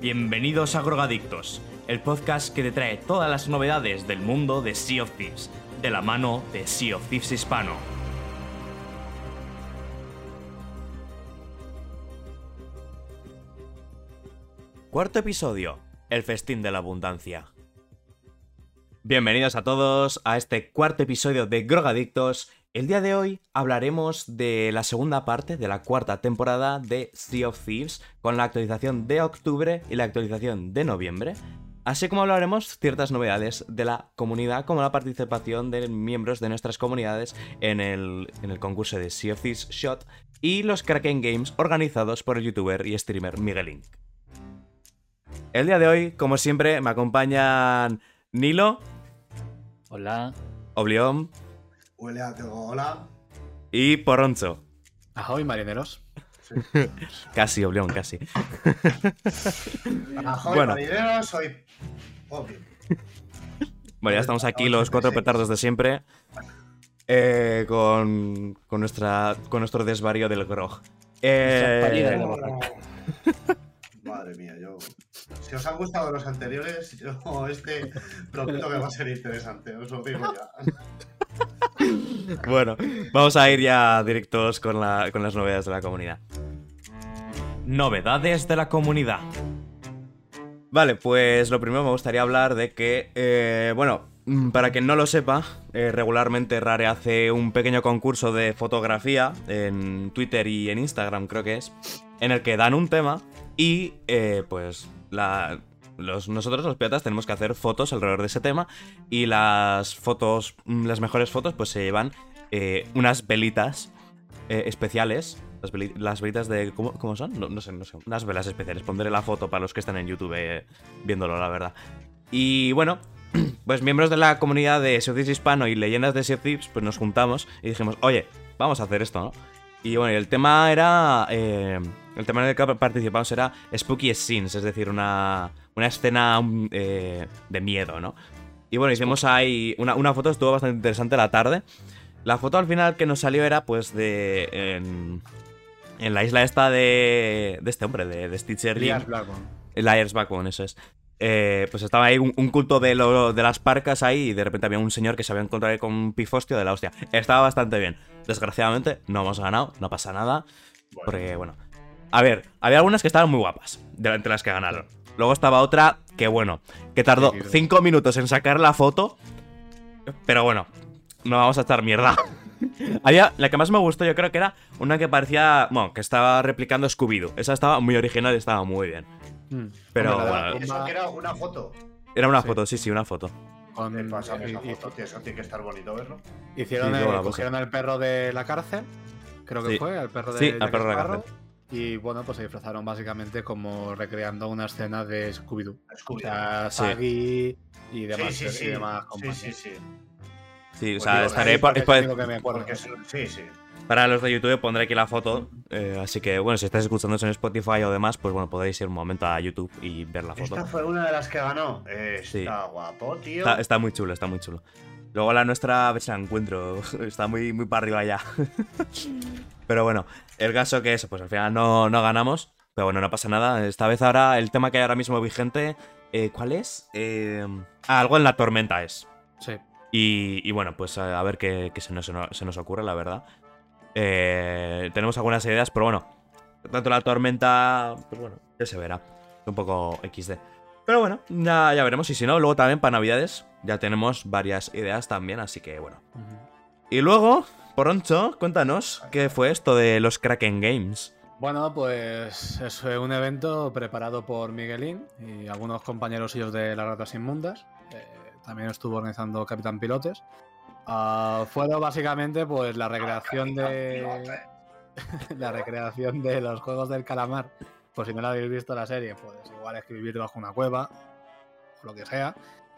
Bienvenidos a Grogadictos, el podcast que te trae todas las novedades del mundo de Sea of Thieves, de la mano de Sea of Thieves Hispano. Cuarto episodio, el festín de la abundancia. Bienvenidos a todos a este cuarto episodio de Grogadictos. El día de hoy hablaremos de la segunda parte de la cuarta temporada de Sea of Thieves, con la actualización de octubre y la actualización de noviembre. Así como hablaremos ciertas novedades de la comunidad, como la participación de miembros de nuestras comunidades en el, en el concurso de Sea of Thieves Shot y los Kraken Games organizados por el youtuber y streamer Miguelink. El día de hoy, como siempre, me acompañan Nilo. Hola. Oblión. Hola, hola. Y Poroncho. Ahoy, marineros. casi, Oblión, casi. Ahoy, bueno. marineros, soy Obvio. Bueno, ya estamos aquí los cuatro petardos de siempre. Eh, con, con, nuestra, con nuestro desvarío del grog. Eh... Madre mía, yo. Si os han gustado los anteriores, yo este prometo que va a ser interesante, os lo digo ya. Bueno, vamos a ir ya directos con, las novedades de la comunidad. Novedades de la comunidad. Vale, pues lo primero me gustaría hablar de que, eh, bueno, para quien no lo sepa, eh, regularmente Rare hace un pequeño concurso de fotografía en Twitter y en Instagram, creo que es, en el que dan un tema y eh, pues nosotros los piratas tenemos que hacer fotos alrededor de ese tema y las fotos, mm, las mejores fotos pues se llevan eh, unas velitas eh, especiales. Las, velitas de... ¿cómo, son? No, sé, no sé. Unas velas especiales. Pondré la foto para los que están en YouTube viéndolo, la verdad. Y bueno, pues miembros de la comunidad de Sea Hispano y leyendas de Sea pues nos juntamos y dijimos, oye, vamos a hacer esto, ¿no? Y bueno, el tema era. El tema en el que participamos era Spooky Scenes, es decir, una, una escena eh, de miedo, ¿no? Y bueno, hicimos ahí. Una, una, foto estuvo bastante interesante la tarde. La foto al final que nos salió era, pues, de. En, en la isla esta de. de este hombre, de, de Stitcher Liars Blackbone. Liars Blackbone, eso es. Eh, pues estaba ahí un, culto de, de, las parcas ahí y de repente había un señor que se había encontrado ahí con un pifostio de la hostia. Estaba bastante bien. Desgraciadamente no hemos ganado, no pasa nada. Porque, bueno. A ver, había algunas que estaban muy guapas, de entre las que ganaron. Luego estaba otra que, bueno, que tardó 5 minutos en sacar la foto. Pero bueno, no vamos a estar mierda. Había, la que más me gustó yo creo que era una que parecía, bueno, que estaba replicando Scooby-Doo. Esa estaba muy original y estaba muy bien. Hmm. Pero bueno. Eso que era una foto. Era una foto, sí, sí, una foto. Con, pasa, foto, eso tiene que estar bonito verlo. Hicieron, el, cogieron al perro de la cárcel, creo que fue, al perro de, sí, al perro de la cárcel. Y bueno, pues se disfrazaron básicamente como recreando una escena de Scooby-Doo. Scooby o sea, Saggy y demás. Sí, sí, y demás sí, sí, sí. Sí, o sea, estaré por, Sí, sí. Para los de YouTube pondré aquí la foto. Eh, así que, bueno, si estáis escuchando en Spotify o demás, pues bueno, podéis ir un momento a YouTube y ver la foto. Esta fue una de las que ganó. está guapo, tío. Está, muy chulo, está muy chulo. Luego la nuestra, a ver si la encuentro. Está muy, muy para arriba ya. Pero bueno, el caso que eso, pues al final no, no ganamos. Pero bueno, no pasa nada. Esta vez ahora, el tema que hay ahora mismo vigente, eh, ¿cuál es? Eh, ah, algo en la tormenta es. Sí. Y, bueno, pues a, ver qué, se, nos, se, nos, ocurre, la verdad. Eh, tenemos algunas ideas, pero bueno, tanto la tormenta, pues bueno, ya se verá. Un poco XD. Pero bueno, ya, ya veremos. Y si no, luego también para Navidades ya tenemos varias ideas también, así que bueno. Y luego, Poroncho, cuéntanos qué fue esto de los Kraken Games. Bueno, pues es un evento preparado por Miguelín y algunos compañeros suyos de las ratas inmundas. Eh, también estuvo organizando Capitán Pilotes. Uh, fue básicamente pues la recreación de la recreación de los juegos del calamar. Por si no lo habéis visto la serie, pues igual escribir bajo una cueva o lo que sea.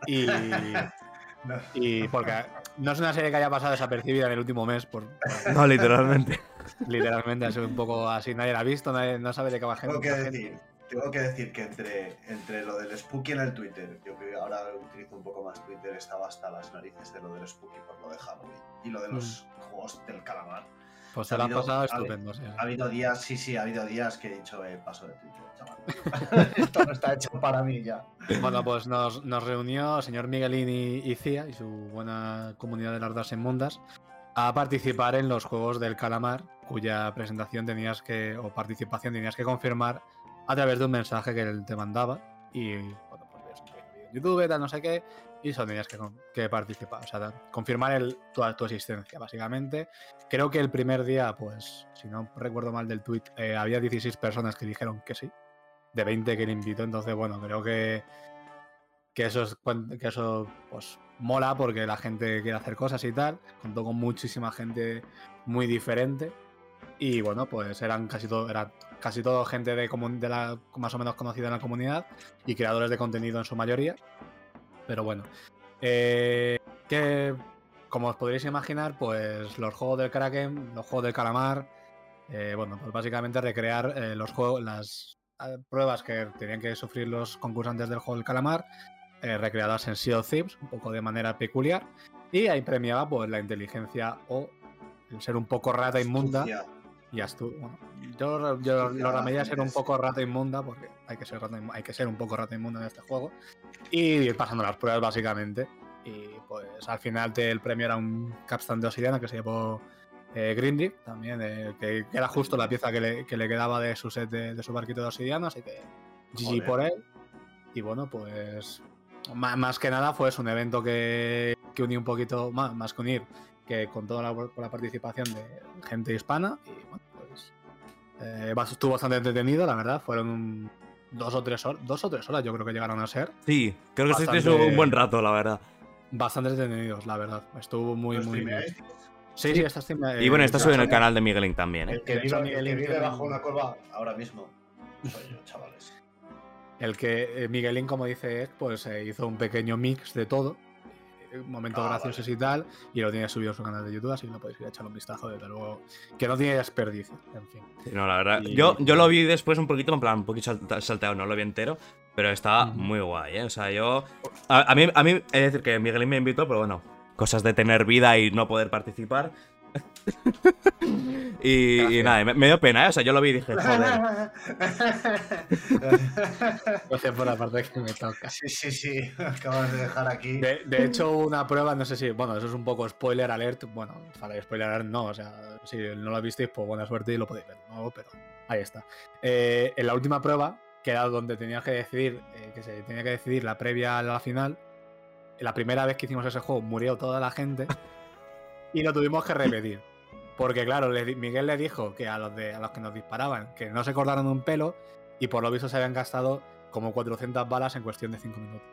Y, y porque no es una serie que haya pasado desapercibida en el último mes. Por, no, literalmente. literalmente ha sido un poco así, nadie la ha visto, nadie, no sabe de qué va gente. Tengo que decir, tengo que decir que entre, entre lo del Spooky en el Twitter, yo que ahora utilizo un poco más Twitter, estaba hasta las narices de lo del Spooky por lo de Halloween y lo de los mm. juegos del calamar. Pues Ha lo has habido- pasado ha- estupendo, sí. Ha habido días, sí, sí, ha habido días que he dicho, eh, paso de Twitter, chaval. Esto no está hecho para mí ya. Bueno, pues nos, nos reunió el señor Miguelín y, y y su buena comunidad de las dos inmundas a participar en los Juegos del Calamar, cuya presentación tenías que, o participación tenías que confirmar a través de un mensaje que él te mandaba. Y bueno, pues ves en YouTube, tal, no sé qué, y eso tenías que, que participar, o sea, confirmar el, tu, tu existencia, básicamente. Creo que el primer día, pues, si no recuerdo mal del tweet, eh, había 16 personas que dijeron que sí, de 20 que le invitó, entonces, bueno, creo que que eso, es, que eso pues mola porque la gente quiere hacer cosas y tal. Contó con muchísima gente muy diferente. Y bueno, pues eran casi todo, era casi todo gente de, de la más o menos conocida en la comunidad y creadores de contenido en su mayoría. Pero bueno. eh, que como os podréis imaginar, pues los juegos del Kraken, los juegos del calamar, eh, bueno, pues básicamente recrear eh, los juegos, las pruebas que tenían que sufrir los concursantes del juego del calamar, recreadas en Sea of un poco de manera peculiar, y ahí premiaba pues la inteligencia o el ser un poco rata inmunda Astucia. Y astu bueno, yo, yo lo llamaría ser un poco rata inmunda porque hay que ser rata inmu- hay que ser un poco rata inmunda en este juego y ir pasando las pruebas básicamente. Y pues al final el premio era un capstone de obsidiana que se llevó eh, Grindy también eh, que, que era justo la pieza que le, que le quedaba de su set de, de su barquito de obsidiana así que GG por él. Y bueno pues ma- más que nada fue es un evento que, que unió un poquito más, más que unir que contó la, con la participación de gente hispana y bueno pues eh, estuvo bastante entretenido la verdad fueron dos o tres horas dos o tres horas yo creo que llegaron a ser. Sí, creo que Bastante- un buen rato, la verdad. bastante entretenidos la verdad. Estuvo muy ¿Lo muy bien. sí sí. está stream- Y bueno, eh, está ya, subido en el canal de Miguelín también, ¿eh? El que vive, que Miguelín vive bajo una curva ahora mismo. Soy yo, chavales. El que eh, Miguelín, como dice Ed, pues eh, hizo un pequeño mix de todo, eh, momentos Ah, graciosos y tal, y lo tiene subido en su canal de YouTube, así que lo podéis ir a echar un vistazo, desde luego, que no tiene desperdicio, en fin. No, la verdad. Y- Yo, yo lo vi después un poquito, en plan, un poquito salteado, no lo vi entero, pero estaba muy guay, ¿eh? O sea, yo. A, a mí, a mí, es decir, que Miguelín me invitó, pero bueno, cosas de tener vida y no poder participar. y, nada, me, me dio pena, ¿eh? O sea, yo lo vi y dije, joder. Gracias por la parte que me toca. sí, sí, sí. Acabas de dejar aquí. De, de hecho, una prueba, no sé si, bueno, eso es un poco spoiler alert, bueno, para spoiler alert no, o sea, si no lo visteis, pues buena suerte y lo podéis ver de nuevo, pero ahí está. Eh, en la última prueba, que era donde tenías que decidir, eh, que se tenía que decidir la previa a la final, la primera vez que hicimos ese juego murió toda la gente y lo tuvimos que repetir. Porque claro, Miguel le dijo que a los, de, a los que nos disparaban que no se cortaron un pelo y por lo visto se habían gastado como 400 balas en cuestión de 5 minutos.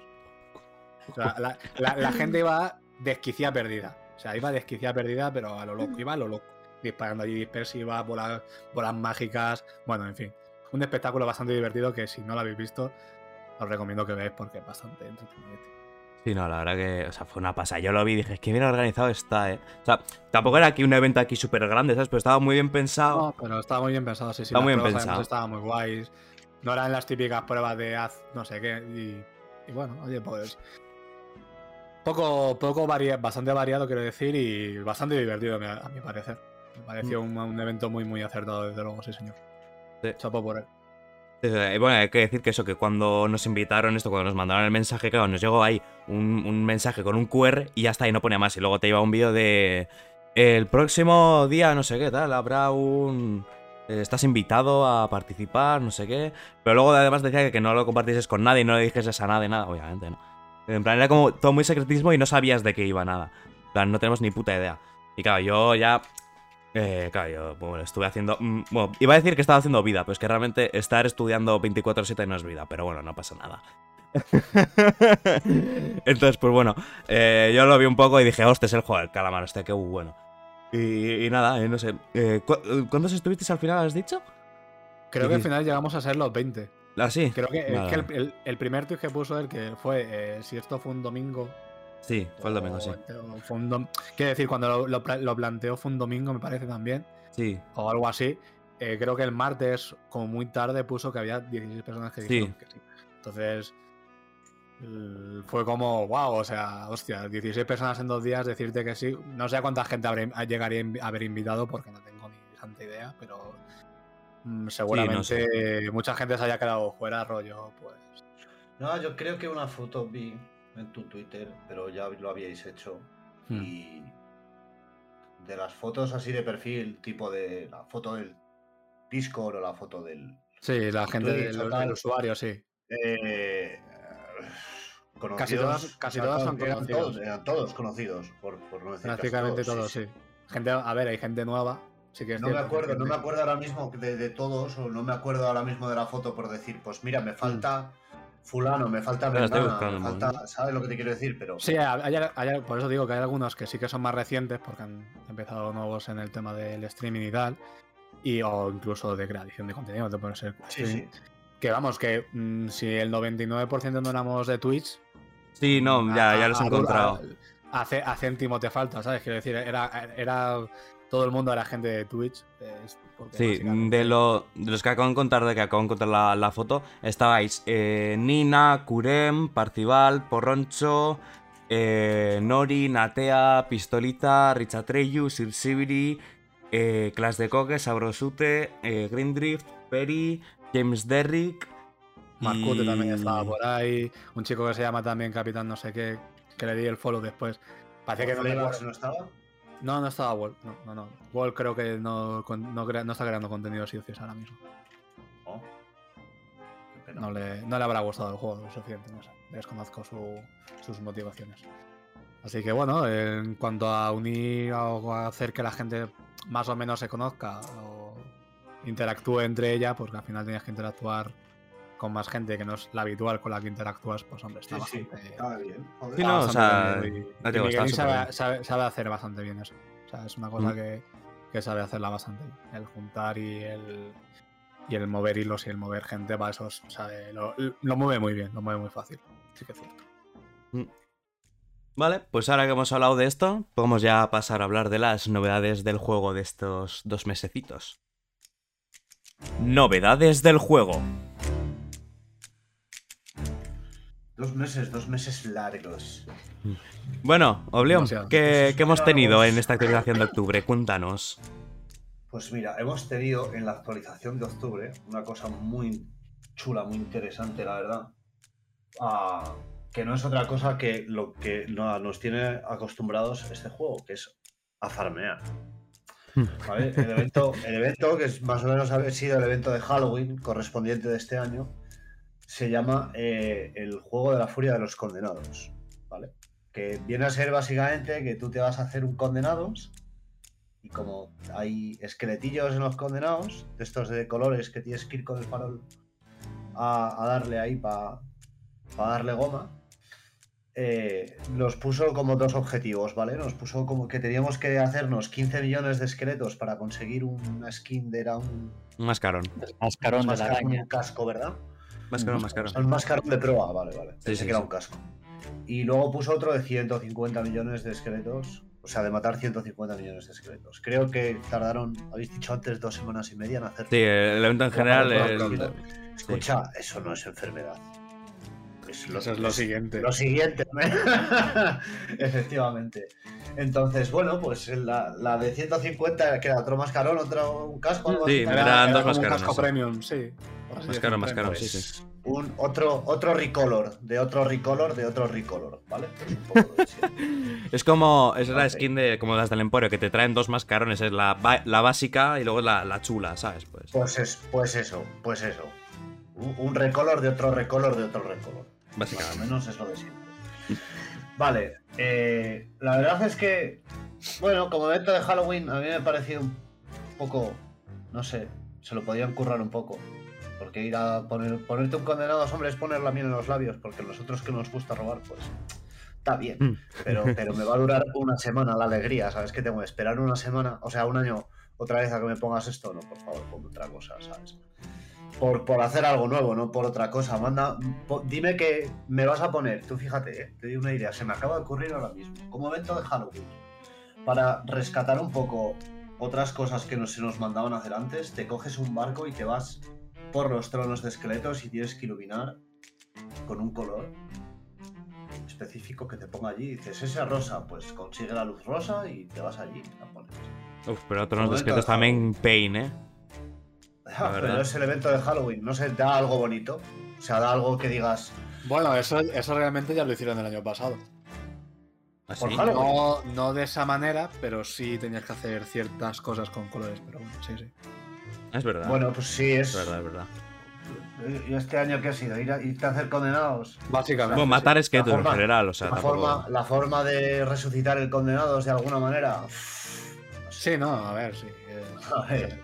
O sea, la, gente iba desquiciada perdida. O sea, iba desquiciada perdida, pero a lo loco, iba a lo loco. Disparando allí dispersiva, bolas, bolas mágicas. Bueno, en fin. Un espectáculo bastante divertido que si no lo habéis visto, os recomiendo que veáis porque es bastante entretenido. Sí, no, la verdad que, o sea, fue una pasada. Yo lo vi y dije, que bien organizado está, ¿eh? O sea, tampoco era aquí un evento aquí súper grande, ¿sabes? Pero estaba muy bien pensado. No, pero estaba muy bien pensado, sí, sí. Está las muy bien pensado. además Estaban muy guays. No eran las típicas pruebas de haz no sé qué. Y, y bueno, oye, pues. Poco, poco varia- bastante variado, quiero decir, y bastante divertido, a mi parecer. Me pareció un, un evento muy, muy acertado, desde luego, sí, señor. Sí. Chapo por él. Y bueno, hay que decir que eso, que cuando nos invitaron esto, cuando nos mandaron el mensaje, claro, nos llegó ahí un, un mensaje con un QR y ya está, y no ponía más. Y luego te iba un vídeo de. El próximo día, no sé qué tal, habrá un. eh, Estás invitado a participar, no sé qué. Pero luego además decía que, que no lo compartieses con nadie y no le dijeses a nadie nada, obviamente, ¿no? En plan, era como todo muy secretismo y no sabías de qué iba nada. En plan, no tenemos ni puta idea. Y claro, yo ya eh, claro, yo bueno, estuve haciendo. mm, Bueno, iba a decir que estaba haciendo vida, pero es que realmente estar estudiando 24-7 no es vida, pero bueno, no pasa nada. Entonces, pues bueno, eh, yo lo vi un poco y dije, hostia, es el juego del calamar, este, qué bueno. Y, y nada, eh, no sé. eh, ¿cu- ¿Cuántos estuvisteis al final, has dicho? Creo que al final llegamos a ser los 20. Ah, sí. Creo que, es Vale, que el, vale. el- el primer tweet que puso él, que fue eh, si esto fue un domingo. Sí, fue el domingo, sí. o- o fue un dom- Quiero decir, cuando lo, lo pla- lo planteó fue un domingo, me parece también. Sí, o algo así. Eh, creo que el martes, como muy tarde, puso que había 16 personas que Sí. dijeron que sí. Entonces, fue como, wow, o sea, hostia, 16 personas en dos días decirte que sí. No sé a cuánta gente habré- llegaría a haber invitado porque no tengo ni bastante idea, pero mm, seguramente mucha gente se haya quedado fuera, rollo, pues. No, yo creo que una foto vi en tu Twitter, pero ya lo habíais hecho. Hmm. Y de las fotos así de perfil, tipo de la foto del Discord o la foto del. Sí, la gente Twitch del, o tal. del usuario, sí. Eh, Casi todas, casi todas son eran conocidos. todos, eran todos conocidos, por, por no decir Prácticamente todos, sí, sí. Gente, a ver, hay gente nueva. Sí que es No me cierto acuerdo, no me acuerdo ahora mismo de, de todos, o no me acuerdo ahora mismo de la foto por decir, pues mira, me falta fulano, me falta me falta, ¿sabes lo que te quiero decir? Pero Sí, hay- hay- por eso digo que hay algunos que sí que son más recientes porque han empezado nuevos en el tema del streaming y tal. Y, o incluso de creación de contenido, te puede ser sí, sí. Que vamos, que mm, si el 99% no éramos de Twitch, Sí, no, ya, ya los he encontrado. A, a a céntimo te falta, ¿sabes? Quiero decir, era, era todo el mundo era gente de Twitch. es porque Sí, básicamente- de, lo, de los que acabo de encontrar, de que acabo de encontrar la, la foto, estabais eh, Nina, Kurem, Parcival, Porroncho, eh, Nori, Natea, Pistolita, Richatreyu, Sir Sibiri, eh, Clash de Coque, Sabrosute, eh, Grindrift, Perry, James Derrick. Marcute y- también estaba por ahí. Un chico que se llama también Capitán no sé qué, que le di el follow después. Parece que no, no estaba. No, no estaba Wall. No, no, no. Wall creo que no, está creando contenido ciocios ahora mismo. Oh. No le, no le habrá gustado el juego lo suficiente, no sé. Desconozco su- sus motivaciones. Así que bueno, en cuanto a unir o a hacer que la gente más o menos se conozca o interactúe entre ella, porque al final tienes que interactuar con más gente que no es la habitual con la que interactúas, pues hombre, está Sí, sí, bastante, estaba bien. joder. Sí, está no, o sea, bien, y- no sabe, sabe- sabe hacer bastante bien eso. O sea, es una cosa Mm. que, que sabe hacerla bastante bien. El juntar y el, y el mover hilos y el mover gente, para eso sabe, lo, lo mueve muy bien, lo mueve muy fácil. Sí que es cierto. Vale, pues ahora que hemos hablado de esto, podemos ya pasar a hablar de las novedades del juego de estos dos mesecitos. Novedades del juego. Dos meses, dos meses largos. Bueno, Oblión, Demasiado. ¿qué, qué hemos tenido en esta actualización de octubre? Cuéntanos. Pues mira, hemos tenido en la actualización de octubre una cosa muy chula, muy interesante, la verdad. Ah, que no es otra cosa que lo que no- nos tiene acostumbrados este juego, que es a farmear. ¿Vale? El, evento, el evento, que es más o menos ha sido el evento de Halloween correspondiente de este año, se llama eh, el juego de la furia de los condenados. ¿Vale? Que viene a ser básicamente que tú te vas a hacer un condenados y como hay esqueletillos en los condenados, de estos de colores que tienes que ir con el farol a, a darle ahí para darle goma, eh, nos puso como dos objetivos, ¿vale? Nos puso como que teníamos que hacernos 15 millones de esqueletos para conseguir una skin de era un, Un mascarón. El mascarón de la mascarón, araña. un casco, ¿verdad? Mascarón, O mascarón. sea, un mascarón de proa, vale, vale. Pensé sí, que era sí. un casco. Y luego puso otro de 150 millones de esqueletos. O sea, de matar 150 millones de esqueletos. Creo que tardaron, habéis dicho antes, dos semanas y media en hacer. Sí, el evento en general pronto. Escucha, eso no es enfermedad. Es lo, Eso es lo siguiente. Lo siguiente. Efectivamente. Entonces, bueno, pues la, la de 150, que era otro mascarón, otro un casco. algo Sí, eran era- dos un mascarones, casco premium, sí. mascarón, premium. sí, sí. un otro, otro recolor, de otro recolor, de otro recolor, ¿vale? Pues un poco de siempre. Es como... Es la skin de como las del Emporio, que te traen dos mascarones. Es la, la básica y luego la, la chula, ¿sabes? Pues... Pues, es, pues eso, pues eso. Un, un recolor de otro recolor de otro recolor. Más o Básicamente. menos es lo de siempre. Vale, eh, la verdad es que, bueno, como evento de Halloween, a mí me ha parecido un poco, no sé, se lo podían currar un poco. Porque ir a poner, ponerte un condenado, hombre, es poner la miel en los labios, porque nosotros que nos gusta robar, pues está bien. Mm. Pero, pero me va a durar una semana la alegría, ¿sabes? Que tengo que esperar una semana, o sea, un año otra vez a que me pongas esto. No, por favor, ponme otra cosa, ¿sabes? Por, por hacer algo nuevo, no por otra cosa. Manda, po- dime que me vas a poner, tú fíjate, ¿eh? te doy una idea, se me acaba de ocurrir ahora mismo, como evento de Halloween, para rescatar un poco otras cosas que no se nos mandaban a hacer antes, te coges un barco y te vas por los tronos de esqueletos y tienes que iluminar con un color específico que te ponga allí. Dices, ese rosa, pues consigue la luz rosa y te vas allí y la pones. Uf, pero discretos de también Pain, ¿eh? Ah, pero es el evento de Halloween, no sé, da algo bonito. O sea, da algo que digas. Bueno, eso, eso realmente ya lo hicieron el año pasado. Así. Por Halloween. No, no de esa manera, pero sí tenías que hacer ciertas cosas con colores. Pero bueno, sí, sí. Es verdad. Bueno, pues sí, es. es verdad, es verdad. ¿Y este año qué ha sido? ¿Ir a, irte a hacer condenados? Básicamente. Bueno, matar esqueletos en forma- general, o sea, La tampoco. forma, la forma de resucitar el condenados de alguna manera. Sí, no, a ver, sí. es- A ver.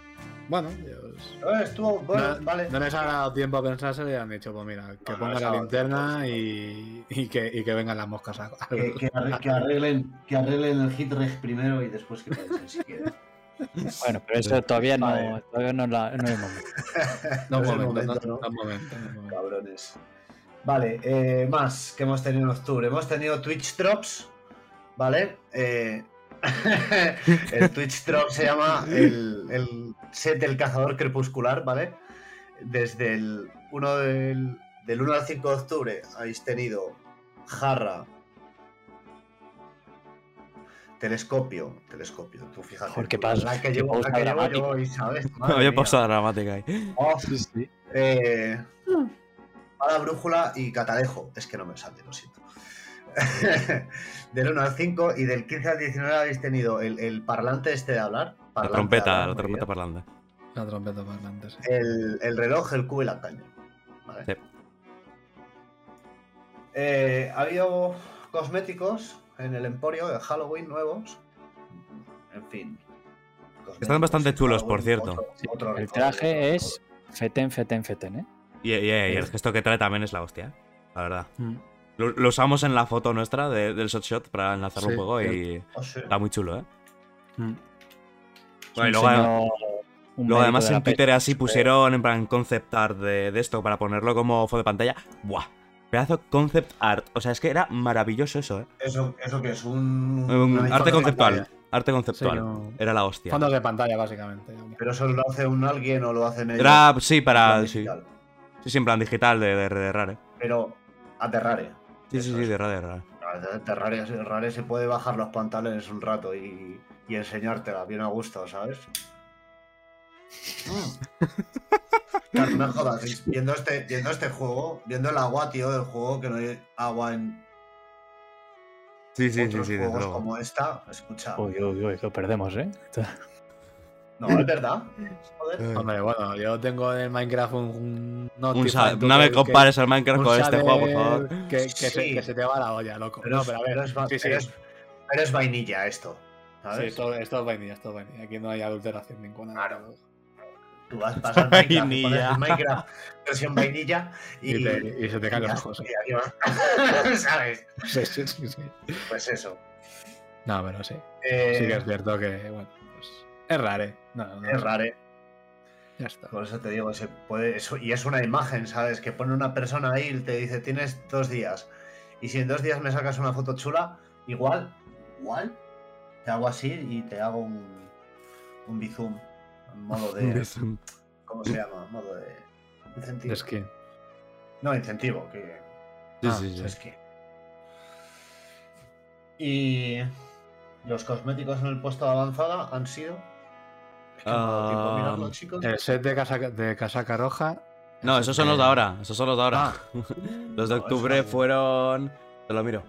Bueno, Dios. Eh, Estuvo, bueno, no, vale. no les ha dado tiempo a pensarse y han dicho, pues mira, que No, ha la linterna y, y que, y que vengan las moscas a. Que, que arre- que arreglen, que arreglen el hit reg primero y después que piensen si quieren. Bueno, pero eso todavía no, Vale. todavía no, la, no es el momento. No, es momento, momento, no, momento, no. Cabrones. Vale, eh, más que hemos tenido en octubre. Hemos tenido Twitch Drops, ¿vale? Eh, el Twitch Drop se llama el, el set del cazador crepuscular, ¿vale? Desde el 1 del, del 1 al 5 de octubre habéis tenido jarra, telescopio, telescopio, tú fíjate. Joder, qué tú, pas- la que qué llevo, la que llevo dramática. yo hoy, ¿sabes? No, Madre había pausa dramática ahí. Oh, Sí, sí. eh, Espada, brújula y catalejo. Es que no me sale, lo siento. del 1 al 5 y del 15 al 19 habéis tenido el, el parlante este de hablar. La parlante trompeta, la trompeta bien. parlante. La trompeta parlante, sí. el, el reloj, el cubo y la caña. Vale. Sí. Eh, ha habido cosméticos en el Emporio de Halloween nuevos. En fin. Están bastante chulos, por cierto. Otro- Sí, otro el traje otro es feten, feten, feten, ¿eh? Y, y- y el gesto que trae también es la hostia, ¿eh? la verdad. Mm. Lo, lo usamos en la foto nuestra de- del shot shot para enlazarlo Sí, un poco y récord. Oh, sí. está muy chulo, ¿eh? Mm. Bueno, y luego, señor- un luego médico además en Twitter así pusieron en plan concept art de, de esto para ponerlo como foto de pantalla. ¡Buah! Pedazo concept art. O sea, es que era maravilloso eso, ¿eh? Eso, eso que es un. Arte conceptual. pantalla. Arte conceptual. Sí, no- Era la hostia. Fondos de pantalla, básicamente. Pero eso lo hace un alguien o lo hacen ellos. Era, sí, para. plan Sí, digital. sí, sí, en plan digital de, de, de Rare. Pero aterrare. Sí, sí, sí, es. de Rare, de Rare. Terrare, Terrare se puede bajar los pantalones un rato y, y enseñártela bien a gusto, ¿sabes? Mm. Claro, no me jodas, viendo este, viendo este juego, viendo el agua, tío, del juego, que no hay agua en Sí, sí, sí, otros sí, desde juegos como esta, escucha. Uy, uy, uy, lo perdemos, ¿eh? No, es verdad. Joder. Hombre, bueno, yo tengo en el Minecraft un. un Un no me que- compares al Minecraft con este juego, por favor. Que, que se, Sí. que se te va la olla, loco. Pero, no, pero a ver. pero es, va- sí, sí. pero es- pero es vainilla esto. Sí, ¿Sabes? esto, esto es vainilla, esto es vainilla. Aquí no hay adulteración ninguna. Claro. Tú vas pasar Minecraft, pones Vainilla. Minecraft versión vainilla y, Y, te- y se te caen los ojos. ¿Sabes? Sí, sí, sí, sí. Pues eso. No, pero sí. Eh, Sí que es cierto que, bueno, pues. Es rare. No, no, es raro. Ya está. Por eso te digo, se puede, eso- y es una imagen, ¿sabes? Que pone una persona ahí y te dice, tienes dos días. Y si en dos días me sacas una foto chula, igual, igual, te hago así y te hago un, un bizum. En modo de. ¿Cómo se llama? Modo de. Incentivo. Es que. No, incentivo, que. Sí, Ah, sí, sí. Es que. Y. Los cosméticos en el puesto de avanzada han sido. Es que no Ah, mirarlo, chicos. El set de, casaca, de casaca roja. No, esos son los de ahora. Esos son los de ahora. Ah. Los de No, octubre no. fueron. Te lo miro.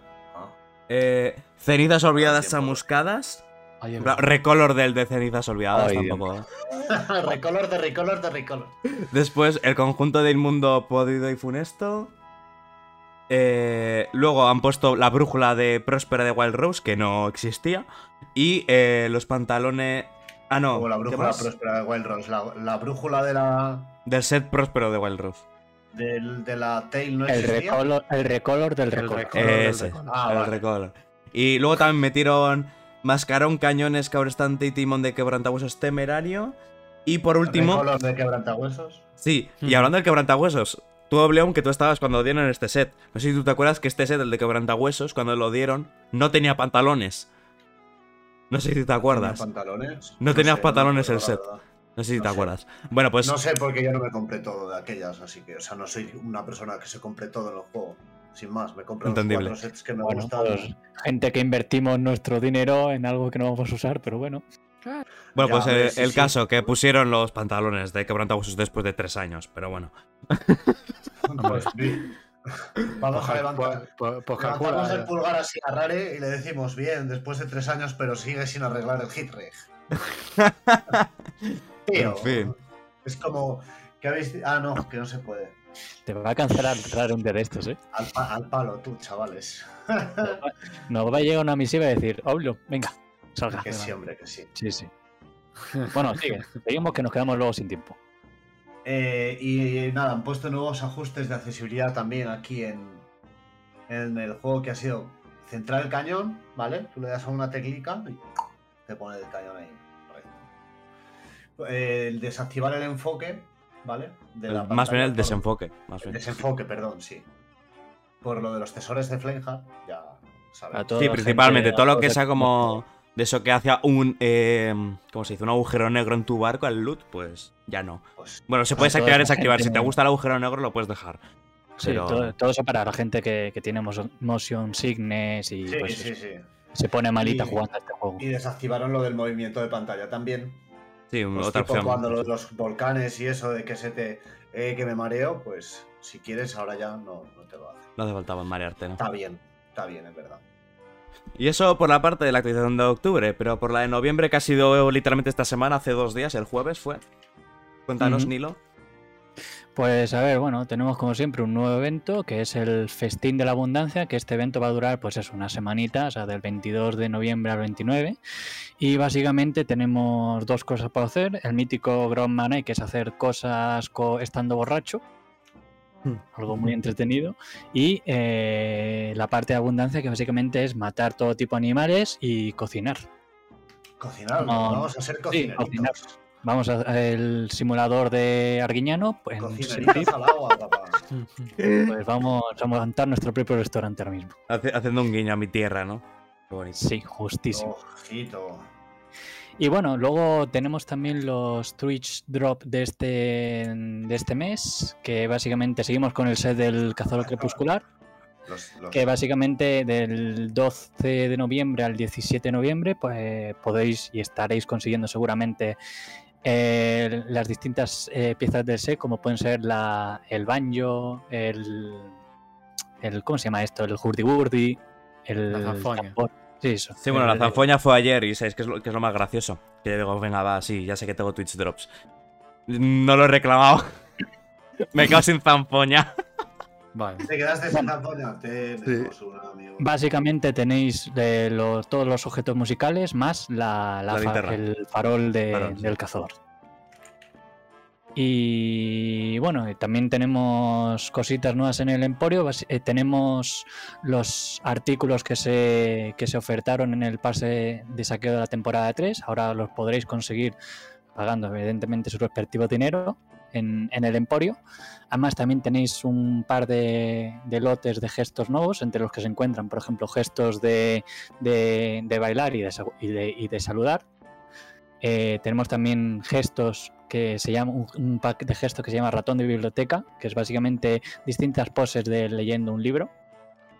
Eh, cenizas olvidadas chamuscadas. Recolor del de cenizas olvidadas Ay, tampoco. recolor de recolor de recolor. Después, el conjunto de inmundo podrido y funesto. Eh, luego han puesto la brújula de Próspera de Wild Rose, que no existía. Y eh, los pantalones. Ah, no. Como la ¿qué brújula próspera de Wild Rose. La, la brújula de la. Del set Próspero de Wild Rose. Del, de la Tail no El existía. recolor, el recolor del El recolor. recolor. del Ese, recolor. Ah, el vale. recolor. Y luego también metieron mascarón, cañones, cabrestante y timón de quebrantahuesos temerario. Y por último, Recolor de quebrantahuesos. sí, y Hmm. hablando del quebrantahuesos, tú, León, que tú estabas cuando dieron este set. No sé si tú te acuerdas que este set, el de quebrantahuesos, cuando lo dieron, no tenía pantalones. No sé si te acuerdas. ¿Tenía pantalones? No tenías sé, pantalones el set. verdad. No sé si no te sé. acuerdas. Bueno, pues No sé porque yo no me compré todo de aquellas, así que, o sea, no soy una persona que se compre todo en los juegos. Sin más, me compro los Entendible. cuatro sets que me Bueno, gustan. pues, gente que invertimos nuestro dinero en algo que no vamos a usar, pero bueno. Bueno, Ya, pues eh, sí, el sí. caso, que pusieron los pantalones de quebrantahuesos después de tres años, pero bueno. Pues, Vamos a levantar. pues- pues Levantamos el eh. pulgar así a Rare y le decimos, bien, después de tres años, pero sigue sin arreglar el hit En fin. es como que habéis... Ah, no, que no se puede. Te va a cancelar raro un día de estos, ¿eh? Al, pa- al palo, tú, chavales. Nos va a llegar una misiva y decir, Oblo, venga, salga. que sí, hombre, que sí. Sí, sí. Bueno, sigue. Seguimos que nos quedamos luego sin tiempo. Eh, y nada, han puesto nuevos ajustes de accesibilidad también aquí en, en el juego que ha sido centrar el cañón, ¿vale? Tú le das a una teclica y te pone el cañón ahí. Eh, el desactivar el enfoque, ¿vale? De la El- más bien el desenfoque. Más El bien. desenfoque, perdón, sí. Por lo de los tesores de Flameheart, ya sabes. Sí, principalmente gente- todo lo que sea como de eso que hace un eh, ¿cómo se dice? Un agujero negro en tu barco al loot, pues ya no. Pues, Bueno, se puede toda activar y esa desactivar. Si te gusta el agujero negro lo puedes dejar. Sí, Pero- todo, todo eso para la gente que, que tiene motion- sickness y sí, pues sí, se pone malita Y- jugando a este juego. Y desactivaron lo del movimiento de pantalla también. Sí, Pues otra tipo opción. cuando lo de los volcanes y eso de que se te eh, que me mareo, pues si quieres ahora ya no, no te lo hace. No hace falta marearte, ¿no? Está bien, está bien, es verdad. Y eso por la parte de la actualización de octubre, pero por la de noviembre que ha sido literalmente esta semana, hace dos días, el jueves fue. Cuéntanos. Nilo. Pues a ver, bueno, tenemos como siempre un nuevo evento que es el Festín de la Abundancia, que este evento va a durar pues es una semanita, o sea, del 22 de noviembre al 29. Y básicamente tenemos dos cosas para hacer. El mítico Ground Money, que es hacer cosas co- estando borracho. Hmm. Algo muy entretenido. Y eh, la parte de abundancia, que básicamente es matar todo tipo de animales y cocinar. Cocinar, No, vamos a ser cocineritos. cocinar. Vamos al simulador de Arguiñano. Pues, al agua, papá. pues vamos a montar nuestro propio restaurante ahora mismo. Hace- haciendo un guiño a mi tierra, ¿no? Qué bonito. Sí, justísimo. Ojito. Y bueno, luego tenemos también los Twitch Drop de este, de este mes, que básicamente seguimos con el set del Cazador Crepuscular, Los, los- que básicamente del 12 de noviembre al 17 de noviembre pues, podéis y estaréis consiguiendo seguramente eh, las distintas eh, piezas del set, como pueden ser la, el banjo, el, el... ¿Cómo se llama esto? El hurdy-gurdy, el... La zanfoña. tambor. Sí, eso. Sí, bueno, la El- zanfoña fue ayer y sabéis que es lo, que es lo más gracioso. Que yo digo, venga, va, sí, ya sé que tengo Twitch Drops. No lo he reclamado. Me he quedado sin zanfoña. Vale. ¿Te quedaste sin zampoña? Tenemos una, amigo. Básicamente tenéis de los- todos los objetos musicales más la, la La fa- linterna. el farol de- Farol, sí. del cazador. Y bueno, también tenemos cositas nuevas en el Emporio. Eh, tenemos los artículos que se, que se ofertaron en el pase de saqueo de la temporada 3. Ahora los podréis conseguir pagando evidentemente su respectivo dinero en, en el Emporio. Además, también tenéis un par de, de lotes de gestos nuevos, entre los que se encuentran, por ejemplo, gestos de, de- de bailar y de, y y saludar. Eh, tenemos también gestos que se llama un, un pack de gestos que se llama ratón de biblioteca, que es básicamente distintas poses de leyendo un libro.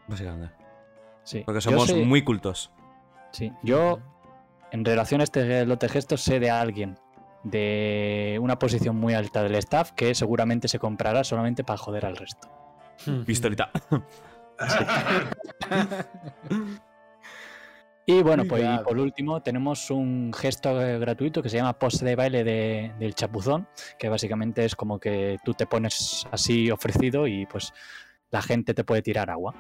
Básicamente. Sí. Porque somos sé- muy cultos. Sí, yo en relación a este lote de gestos sé de alguien de una posición muy alta del staff que seguramente se comprará solamente para joder al resto. Pistolita. Y bueno, pues y por último tenemos un gesto eh, gratuito que se llama pose de baile de- del chapuzón, que básicamente es como que tú te pones así ofrecido y pues la gente te puede tirar agua.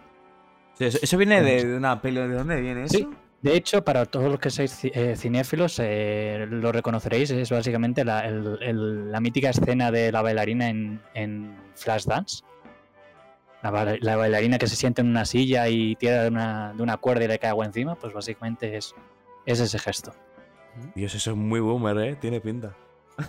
Eso, eso viene de, de una peli. ¿De dónde viene eso? Sí. De hecho, para todos los que sois eh, cinéfilos, eh, lo reconoceréis, es básicamente la, mítica escena de la bailarina en, en Flashdance. La bailarina que se sienta en una silla y tira de una, de una cuerda y le cae agua encima, pues básicamente es, es ese gesto. Dios, eso es muy boomer, ¿eh? Tiene pinta.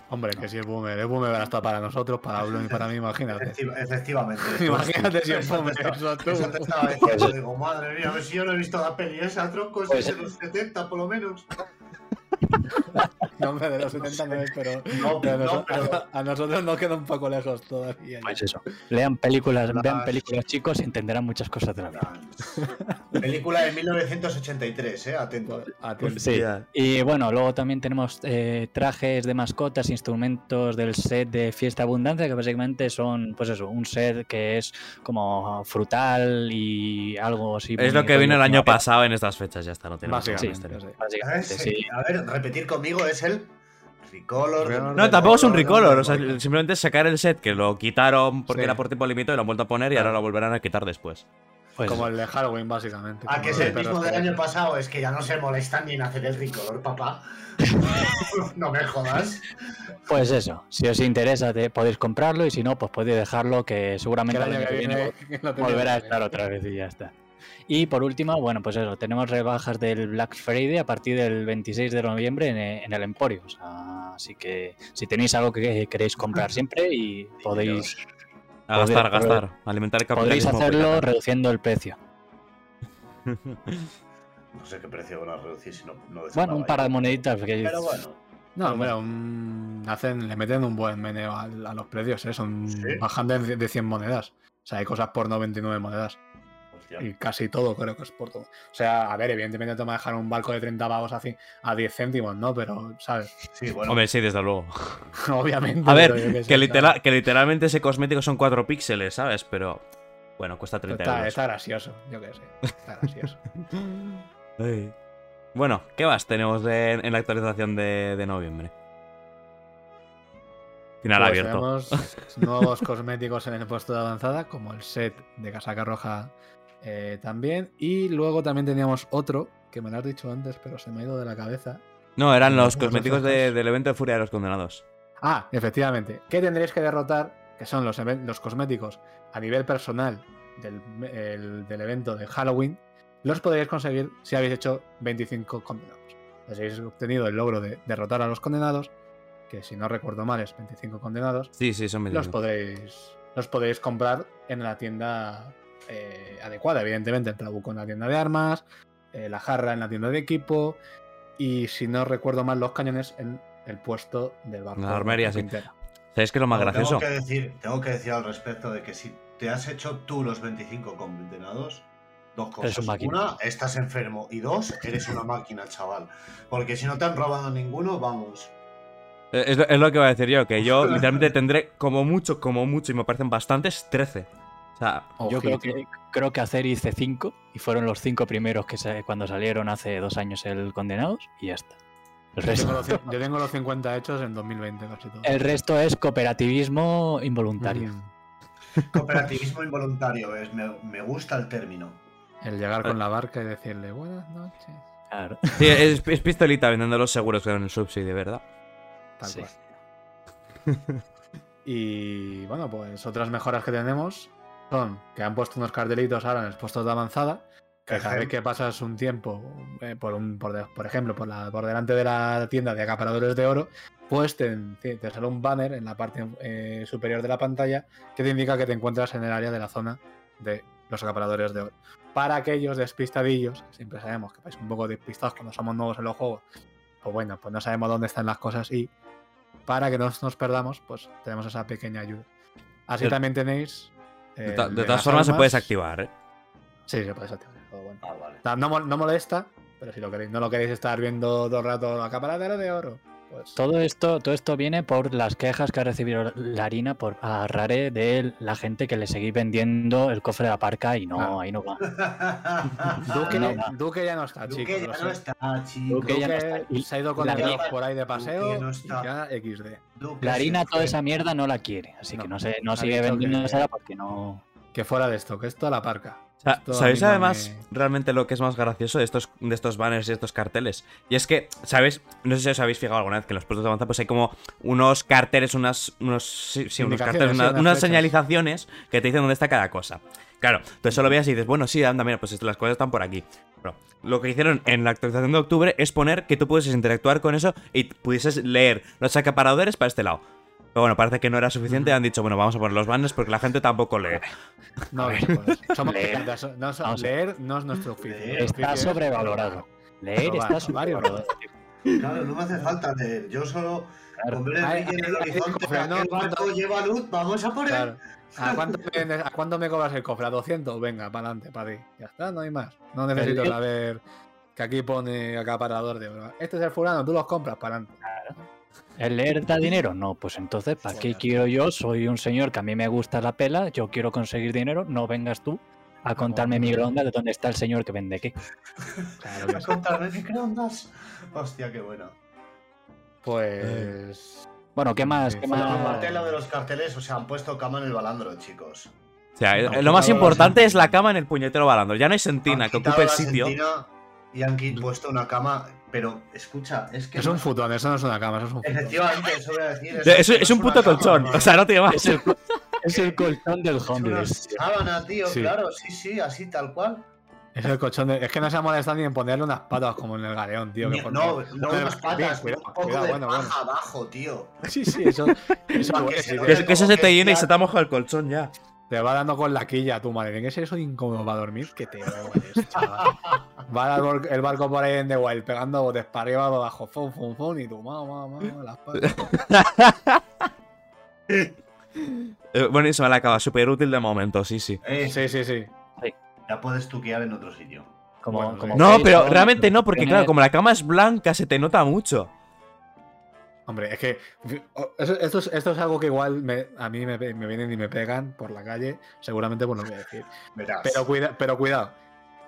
Hombre, que si es boomer, es boomer hasta para nosotros, para Blum y para mí, imagínate. Efectiva- efectivamente. Imagínate si es Eso te boomer, estaba- eso tú. eso te estaba diciendo. Digo, madre mía, a ver si yo no he visto la peli esa, tronco, esa Pues- es de los 70 por lo menos. No, hombre, de los 70 no es, pero, No, pero a, no, noso- pero- a- a nosotros nos queda un poco lejos todavía. Pues eso. Lean películas, Las- vean películas chicos y entenderán muchas cosas de la vida. Película de 1983, eh, atento. Atento. Sí. Ya. Y bueno, luego también tenemos eh, trajes de mascotas, instrumentos del set de Fiesta Abundancia, que básicamente son, pues eso, un set que es como frutal y algo así. Es lo que vino el año pasado en estas fechas, ya está, no Básicamente. misterio. sí. Sí. A ver, repetir conmigo es el Recolor. No, tampoco es un Recolor, o sea, simplemente es sacar el set que lo quitaron porque Sí. era por tiempo limitado y lo han vuelto a poner y ahora lo volverán a quitar después. Pues, Como el de Halloween, básicamente. Ah, que es el perros mismo del año pasado, es que ya no se molestan ni en hacer el Recolor, papá. no me jodas. pues eso, si os interesa te podéis comprarlo y si no, pues podéis dejarlo que seguramente el el año que viene volverá a estar otra vez y ya está. Y por último, bueno, pues eso, tenemos rebajas del Black Friday a partir del 26 de noviembre en, en el Emporio. O sea, así que si tenéis algo que queréis comprar siempre y podéis, A gastar, a gastar. Alimentar el capitalismo. hacerlo por reduciendo el precio. No sé qué precio van a reducir si no, no Bueno, un par de moneditas. Pero bueno. No, un- hacen, le meten un buen meneo a, los precios, ¿eh? Son Sí. bajando de, de 100 monedas. O sea, hay cosas por 99 monedas. Y casi todo creo que es por todo. O sea, a ver, evidentemente te va a dejar un barco de 30 pavos así a 10 céntimos, ¿no? Pero, ¿sabes? Sí, bueno. Hombre, sí, desde luego. Obviamente. A ver, que, literal- que literalmente ese cosmético son 4 píxeles, ¿sabes? Pero bueno, cuesta 30 Está, euros. está gracioso, yo qué sé. Está gracioso. Bueno, ¿qué más tenemos de- en la actualización de, de noviembre? Final Pues abierto. Tenemos nuevos cosméticos en el puesto de avanzada, como el set de casaca roja eh, también. Y luego también teníamos otro, que me lo has dicho antes, pero se me ha ido de la cabeza. No, eran los Los cosméticos de- del evento de Furia de los Condenados. Ah, efectivamente. ¿Qué tendréis que derrotar? Que son los, los cosméticos a nivel personal del, el- del evento de Halloween. Los podréis conseguir si habéis hecho 25 condenados. Si habéis obtenido el logro de derrotar a los condenados, que si no recuerdo mal es 25 condenados, Sí, sí, son los 25. podréis, los podéis comprar en la tienda eh, adecuada. Evidentemente, el trabuco en la tienda de armas, eh, la jarra en la tienda de equipo y, si no recuerdo mal, los cañones en el puesto del barco. La armería, sí. ¿Sabéis qué es lo más No, gracioso? Tengo que, decir, tengo que decir al respecto de que si te has hecho tú los 25 condenados, dos cosas. Una, estás enfermo. Y dos, eres una máquina, chaval. Porque si no te han robado ninguno, vamos. Eh, Es, lo- es lo que iba a decir yo, que yo literalmente tendré como mucho, como mucho, y me parecen bastantes, 13. O sea, Yo creo que, creo que hacer hice 5 y fueron los 5 primeros que se- cuando salieron hace dos años el Condenados y ya está. El Yo tengo, los, yo tengo los 50 hechos en 2020, casi todo. el resto es cooperativismo involuntario. Mm. Cooperativismo involuntario es, me, me gusta el término. El llegar con la barca y decirle buenas noches. Claro. sí, es, es pistolita vendiendo los seguros con el subsidio, ¿verdad? Tal Sí. cual. Y bueno, pues otras mejoras que tenemos son que han puesto unos cartelitos ahora en los puestos de avanzada. Que cada vez que pasas un tiempo, eh, por, un, por, de- por ejemplo, por, la, por delante de la tienda de acaparadores de oro, pues te, sale un banner en la parte eh, superior de la pantalla que te indica que te encuentras en el área de la zona de los acaparadores de oro. Para aquellos despistadillos, que siempre sabemos que vais un poco despistados cuando somos nuevos en los juegos, pues bueno, pues no sabemos dónde están las cosas y para que no nos perdamos, pues tenemos esa pequeña ayuda. Así también tenéis. De, eh, ta- de de todas formas, se puede desactivar, ¿eh? Sí, se puede desactivar. todo bueno. Ah, vale. No, no mol- no molesta, pero si lo queréis, no lo queréis estar viendo todo el rato acaparadero de oro, pues. Todo esto, todo esto viene por las quejas que ha recibido la harina por a Rare de la gente que le seguís vendiendo el cofre de la parca y no, Ah. ahí no va. Duque, no, no. Duque ya no está, Duque chicos. ya no está, chico. Duque ya no está. Y se ha ido con la el harina- reloj por ahí de paseo Duque no y ya XD. La se harina, toda esa mierda no la quiere, así que No. sé, no sigue vendiendo que- esa porque no. Que fuera de esto, que esto a la parca. A ¿Sabéis además me- realmente lo que es más gracioso de estos, de estos banners y estos carteles? Y es que, ¿sabéis? No sé si os habéis fijado alguna vez que en los puestos de avanzada pues hay como unos carteles, unas, unos, sí, sí, unos Indicaciones, carteles, unas señalizaciones que te dicen dónde está cada cosa. Claro, entonces solo veas y dices, bueno, sí, anda, mira, pues las cosas están por aquí. Pero lo que hicieron en la actualización de octubre es poner que tú pudieses interactuar con eso y pudieses leer los acaparadores para este lado. Pero bueno, parece que no era suficiente. Han dicho, bueno, vamos a poner los banners porque la gente tampoco lee. No, no, pues, somos Leer. no, so- leer no es nuestro oficio. Está sobrevalorado. Leer Robar, está sobrevalorado. Claro, no me hace falta leer. Yo solo Claro. con ver el Ay, brillo en el ay, ay, horizonte, cofre, no, aquel barco ¿cuánto? lleva luz, vamos a por él. Claro. ¿A cuánto, me, ¿A cuánto me cobras el cofre? ¿A 200? Venga, para adelante, para ti. Ya está, no hay más. No necesito saber que aquí pone acaparador de oro. Este es el fulano, tú los compras para adelante. ¿El leer da dinero? No, pues entonces, ¿para qué quiero yo? Soy un señor que a mí me gusta la pela, yo quiero conseguir dinero, no vengas tú a contarme microondas de dónde está el señor que vende qué. Claro que sí. Contarme microondas. Hostia, qué bueno. Pues. Bueno, ¿qué más? Sí, ¿Qué más? aparte de lo de los carteles, o sea, han puesto cama en el balandro, chicos. O sea, No, lo más importante es la cama en el puñetero balandro. Ya no hay sentina que ocupe el sitio. sentina Y han puesto una cama, pero escucha, es que. Es un futón, eso no es una cama, eso es un futón. Efectivamente, eso voy a decir. Es, no es un puto colchón. O sea, no más. Es el, es el colchón del Es una homeless. sábana, tío, Sí. claro, sí, sí, así tal cual. Es el colchón de... Es que no se ha molestado ni en ponerle unas patas como en el galeón, tío. que no, no Bueno, unas patas, cuidado, un poco cuidado, de bueno, paja bueno. abajo, tío. Sí, sí, eso. eso que te, Es que eso se te llena y se te ha mojado el colchón ya. Te va dando con la quilla tu madre. ¿Qué es eso de incómodo para dormir? Que te mueres, chaval. Va el, barco por ahí en The Wild pegando botes para arriba, para abajo, fum, fum, fum, y tú, mamá, mamá, las patas. Eh, buenísima la cava, súper útil de momento, sí, sí. Eh, Sí, sí, sí. Ya puedes tuquear en otro sitio. Como, Bueno, como No, pero realmente no, porque claro, como la cama es blanca, se te nota mucho. Hombre, es que esto, es, esto es algo que igual me- a mí me, me vienen y me pegan por la calle, seguramente por lo que voy a decir. Pero, cuida, pero cuidado,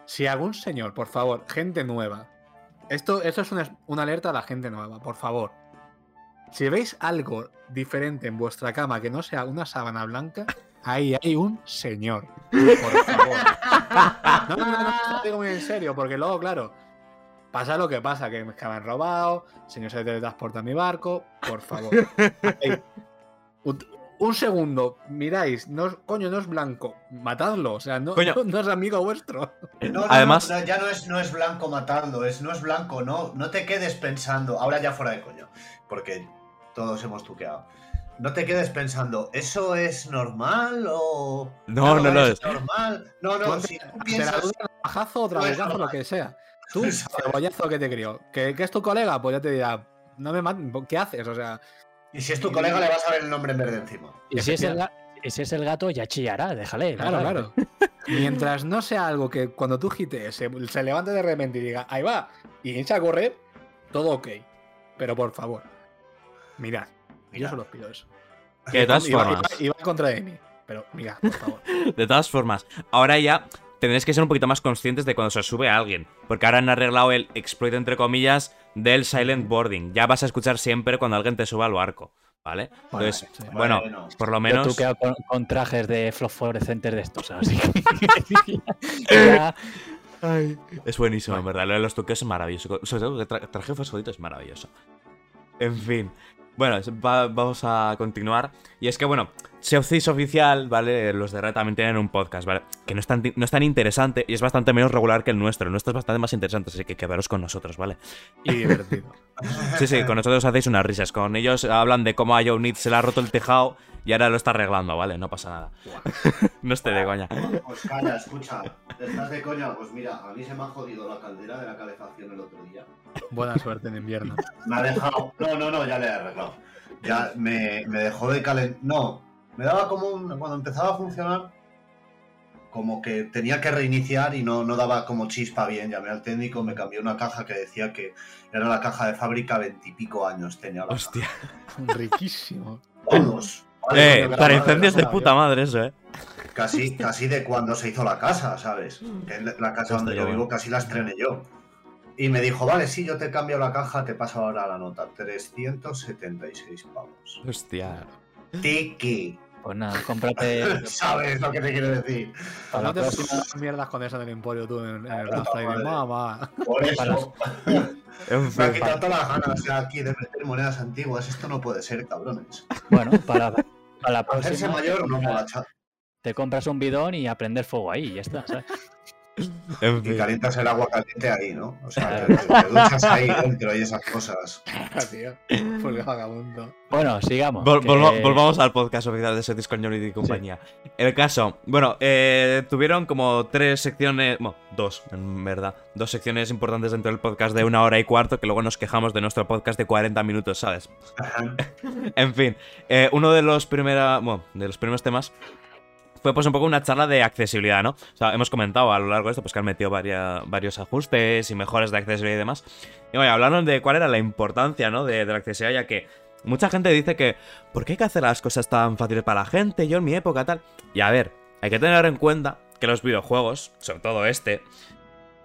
si algún señor, por favor, gente nueva, esto, esto es una, una alerta a la gente nueva, por favor. Si veis algo diferente en vuestra cama que no sea una sábana blanca, ahí hay un señor. Por favor. No, no, no, no, lo digo muy en serio, porque luego, claro, pasa lo que pasa, que me han robado, señor se teletransporta a mi barco, por favor. Ahí. Un, un segundo, miráis, no, coño, no es blanco, matadlo, o sea, no, Coño. no, no es amigo vuestro. No, no, Además- no, ya no es, no es blanco matando, es, no es blanco, no, no te quedes pensando, ahora ya fuera de coño, porque todos hemos tuqueado. No te quedes pensando, ¿eso es normal o.? No, no lo es. normal. No, no, si tú piensas. duda, bajazo o No es lo que sea. Tú, cebollazo que te crió. ¿Que, que es tu colega? Pues ya te dirá, no me mates, ¿qué haces? O sea, Y si es tu colega, le vas a ver el nombre en verde encima. Y si es, el, ga- y si es el gato, ya chillará, déjale. claro, claro. Mientras no sea algo que cuando tú gitees se, se levante de repente y diga, ahí va, y echa a correr, todo ok. Pero por favor, mirad, yo Mira. solo os pido eso. Que de todas Iba- formas, iba- iba en contra de mí, pero mirad, por favor. de todas formas, ahora ya tendréis que ser un poquito más conscientes de cuando se os sube a alguien. Porque ahora han arreglado el exploit, entre comillas, del silent boarding. Ya vas a escuchar siempre cuando alguien te suba al barco, ¿vale? Bueno, Entonces, sí. bueno, Bueno. por lo Yo menos... tuqueo con, con trajes de fluorescentes de estos, así que. ya- Es buenísimo, en verdad. Lo de los tuqueos es maravilloso. Sobre todo que tra traje fosforito es maravilloso. En fin. Bueno, va- vamos a continuar. Y es que, bueno, Of Thieves oficial, ¿vale? Los de Red también tienen un podcast, ¿vale? Que no es, tan, no es tan interesante y es bastante menos regular que el nuestro. El nuestro es bastante más interesante, así que quedaros con nosotros, ¿vale? Y divertido. Sí, sí, con nosotros hacéis unas risas. Con ellos hablan de cómo a Joe Need se le ha roto el tejado y ahora lo está arreglando, ¿vale? No pasa nada. no esté de coña. Pues calla, escucha. ¿Estás de coña? Pues mira, a mí se me ha jodido la caldera de la calefacción el otro día. Buena suerte en invierno. Me ha dejado. No, no, no, ya le he arreglado. Ya me, me dejó de calentar. No, me daba como un. Cuando empezaba a funcionar, como que tenía que reiniciar y no, no daba como chispa bien. Llamé al técnico, me cambió una caja que decía que era la caja de fábrica veintipico años tenía la Hostia. Riquísimo. Vamos. Eh, para incendios de puta madre eso, ¿eh? Casi, casi de cuando se hizo la casa, ¿sabes? Que es la casa donde yo vivo casi la estrené yo. Y me dijo, vale, sí, yo te cambio la caja, te paso ahora la nota. 376 pavos. Hostia. Tiki. Pues nada, cómprate. ¿Sabes lo que te quiero decir? Para no la te próxima- pongas mierdas con eso del emporio tú en, en el Black Friday. Mamá. Por eso. En Me ha quitado todas las ganas sea, aquí de meter monedas antiguas. Esto no puede ser, cabrones. Bueno, para, para la Hacerse próxima. mayor no mola, Te compras un bidón y a prender fuego ahí, y ya está, ¿sabes? En Y fin. calientas el agua caliente ahí, ¿no? O sea, te, te duchas ahí dentro y esas cosas. tío. Porque vagabundo. Bueno, sigamos. Vol- que- volva- volvamos al podcast oficial de Setis con Unity y compañía. El caso, bueno, eh, tuvieron como tres secciones, bueno, dos, en verdad, dos secciones importantes dentro del podcast de una hora y cuarto, que luego nos quejamos de nuestro podcast de 40 minutos, ¿sabes? En fin, eh, uno de los, primera, bueno, de los primeros temas fue pues un poco una charla de accesibilidad, ¿no? O sea, hemos comentado a lo largo de esto pues que han metido varios ajustes y mejoras de accesibilidad y demás. Y bueno, hablaron de cuál era la importancia, ¿no? De, la accesibilidad, ya que mucha gente dice que ¿por qué hay que hacer las cosas tan fáciles para la gente? Yo en mi época tal. Y a ver, hay que tener en cuenta que los videojuegos, sobre todo este,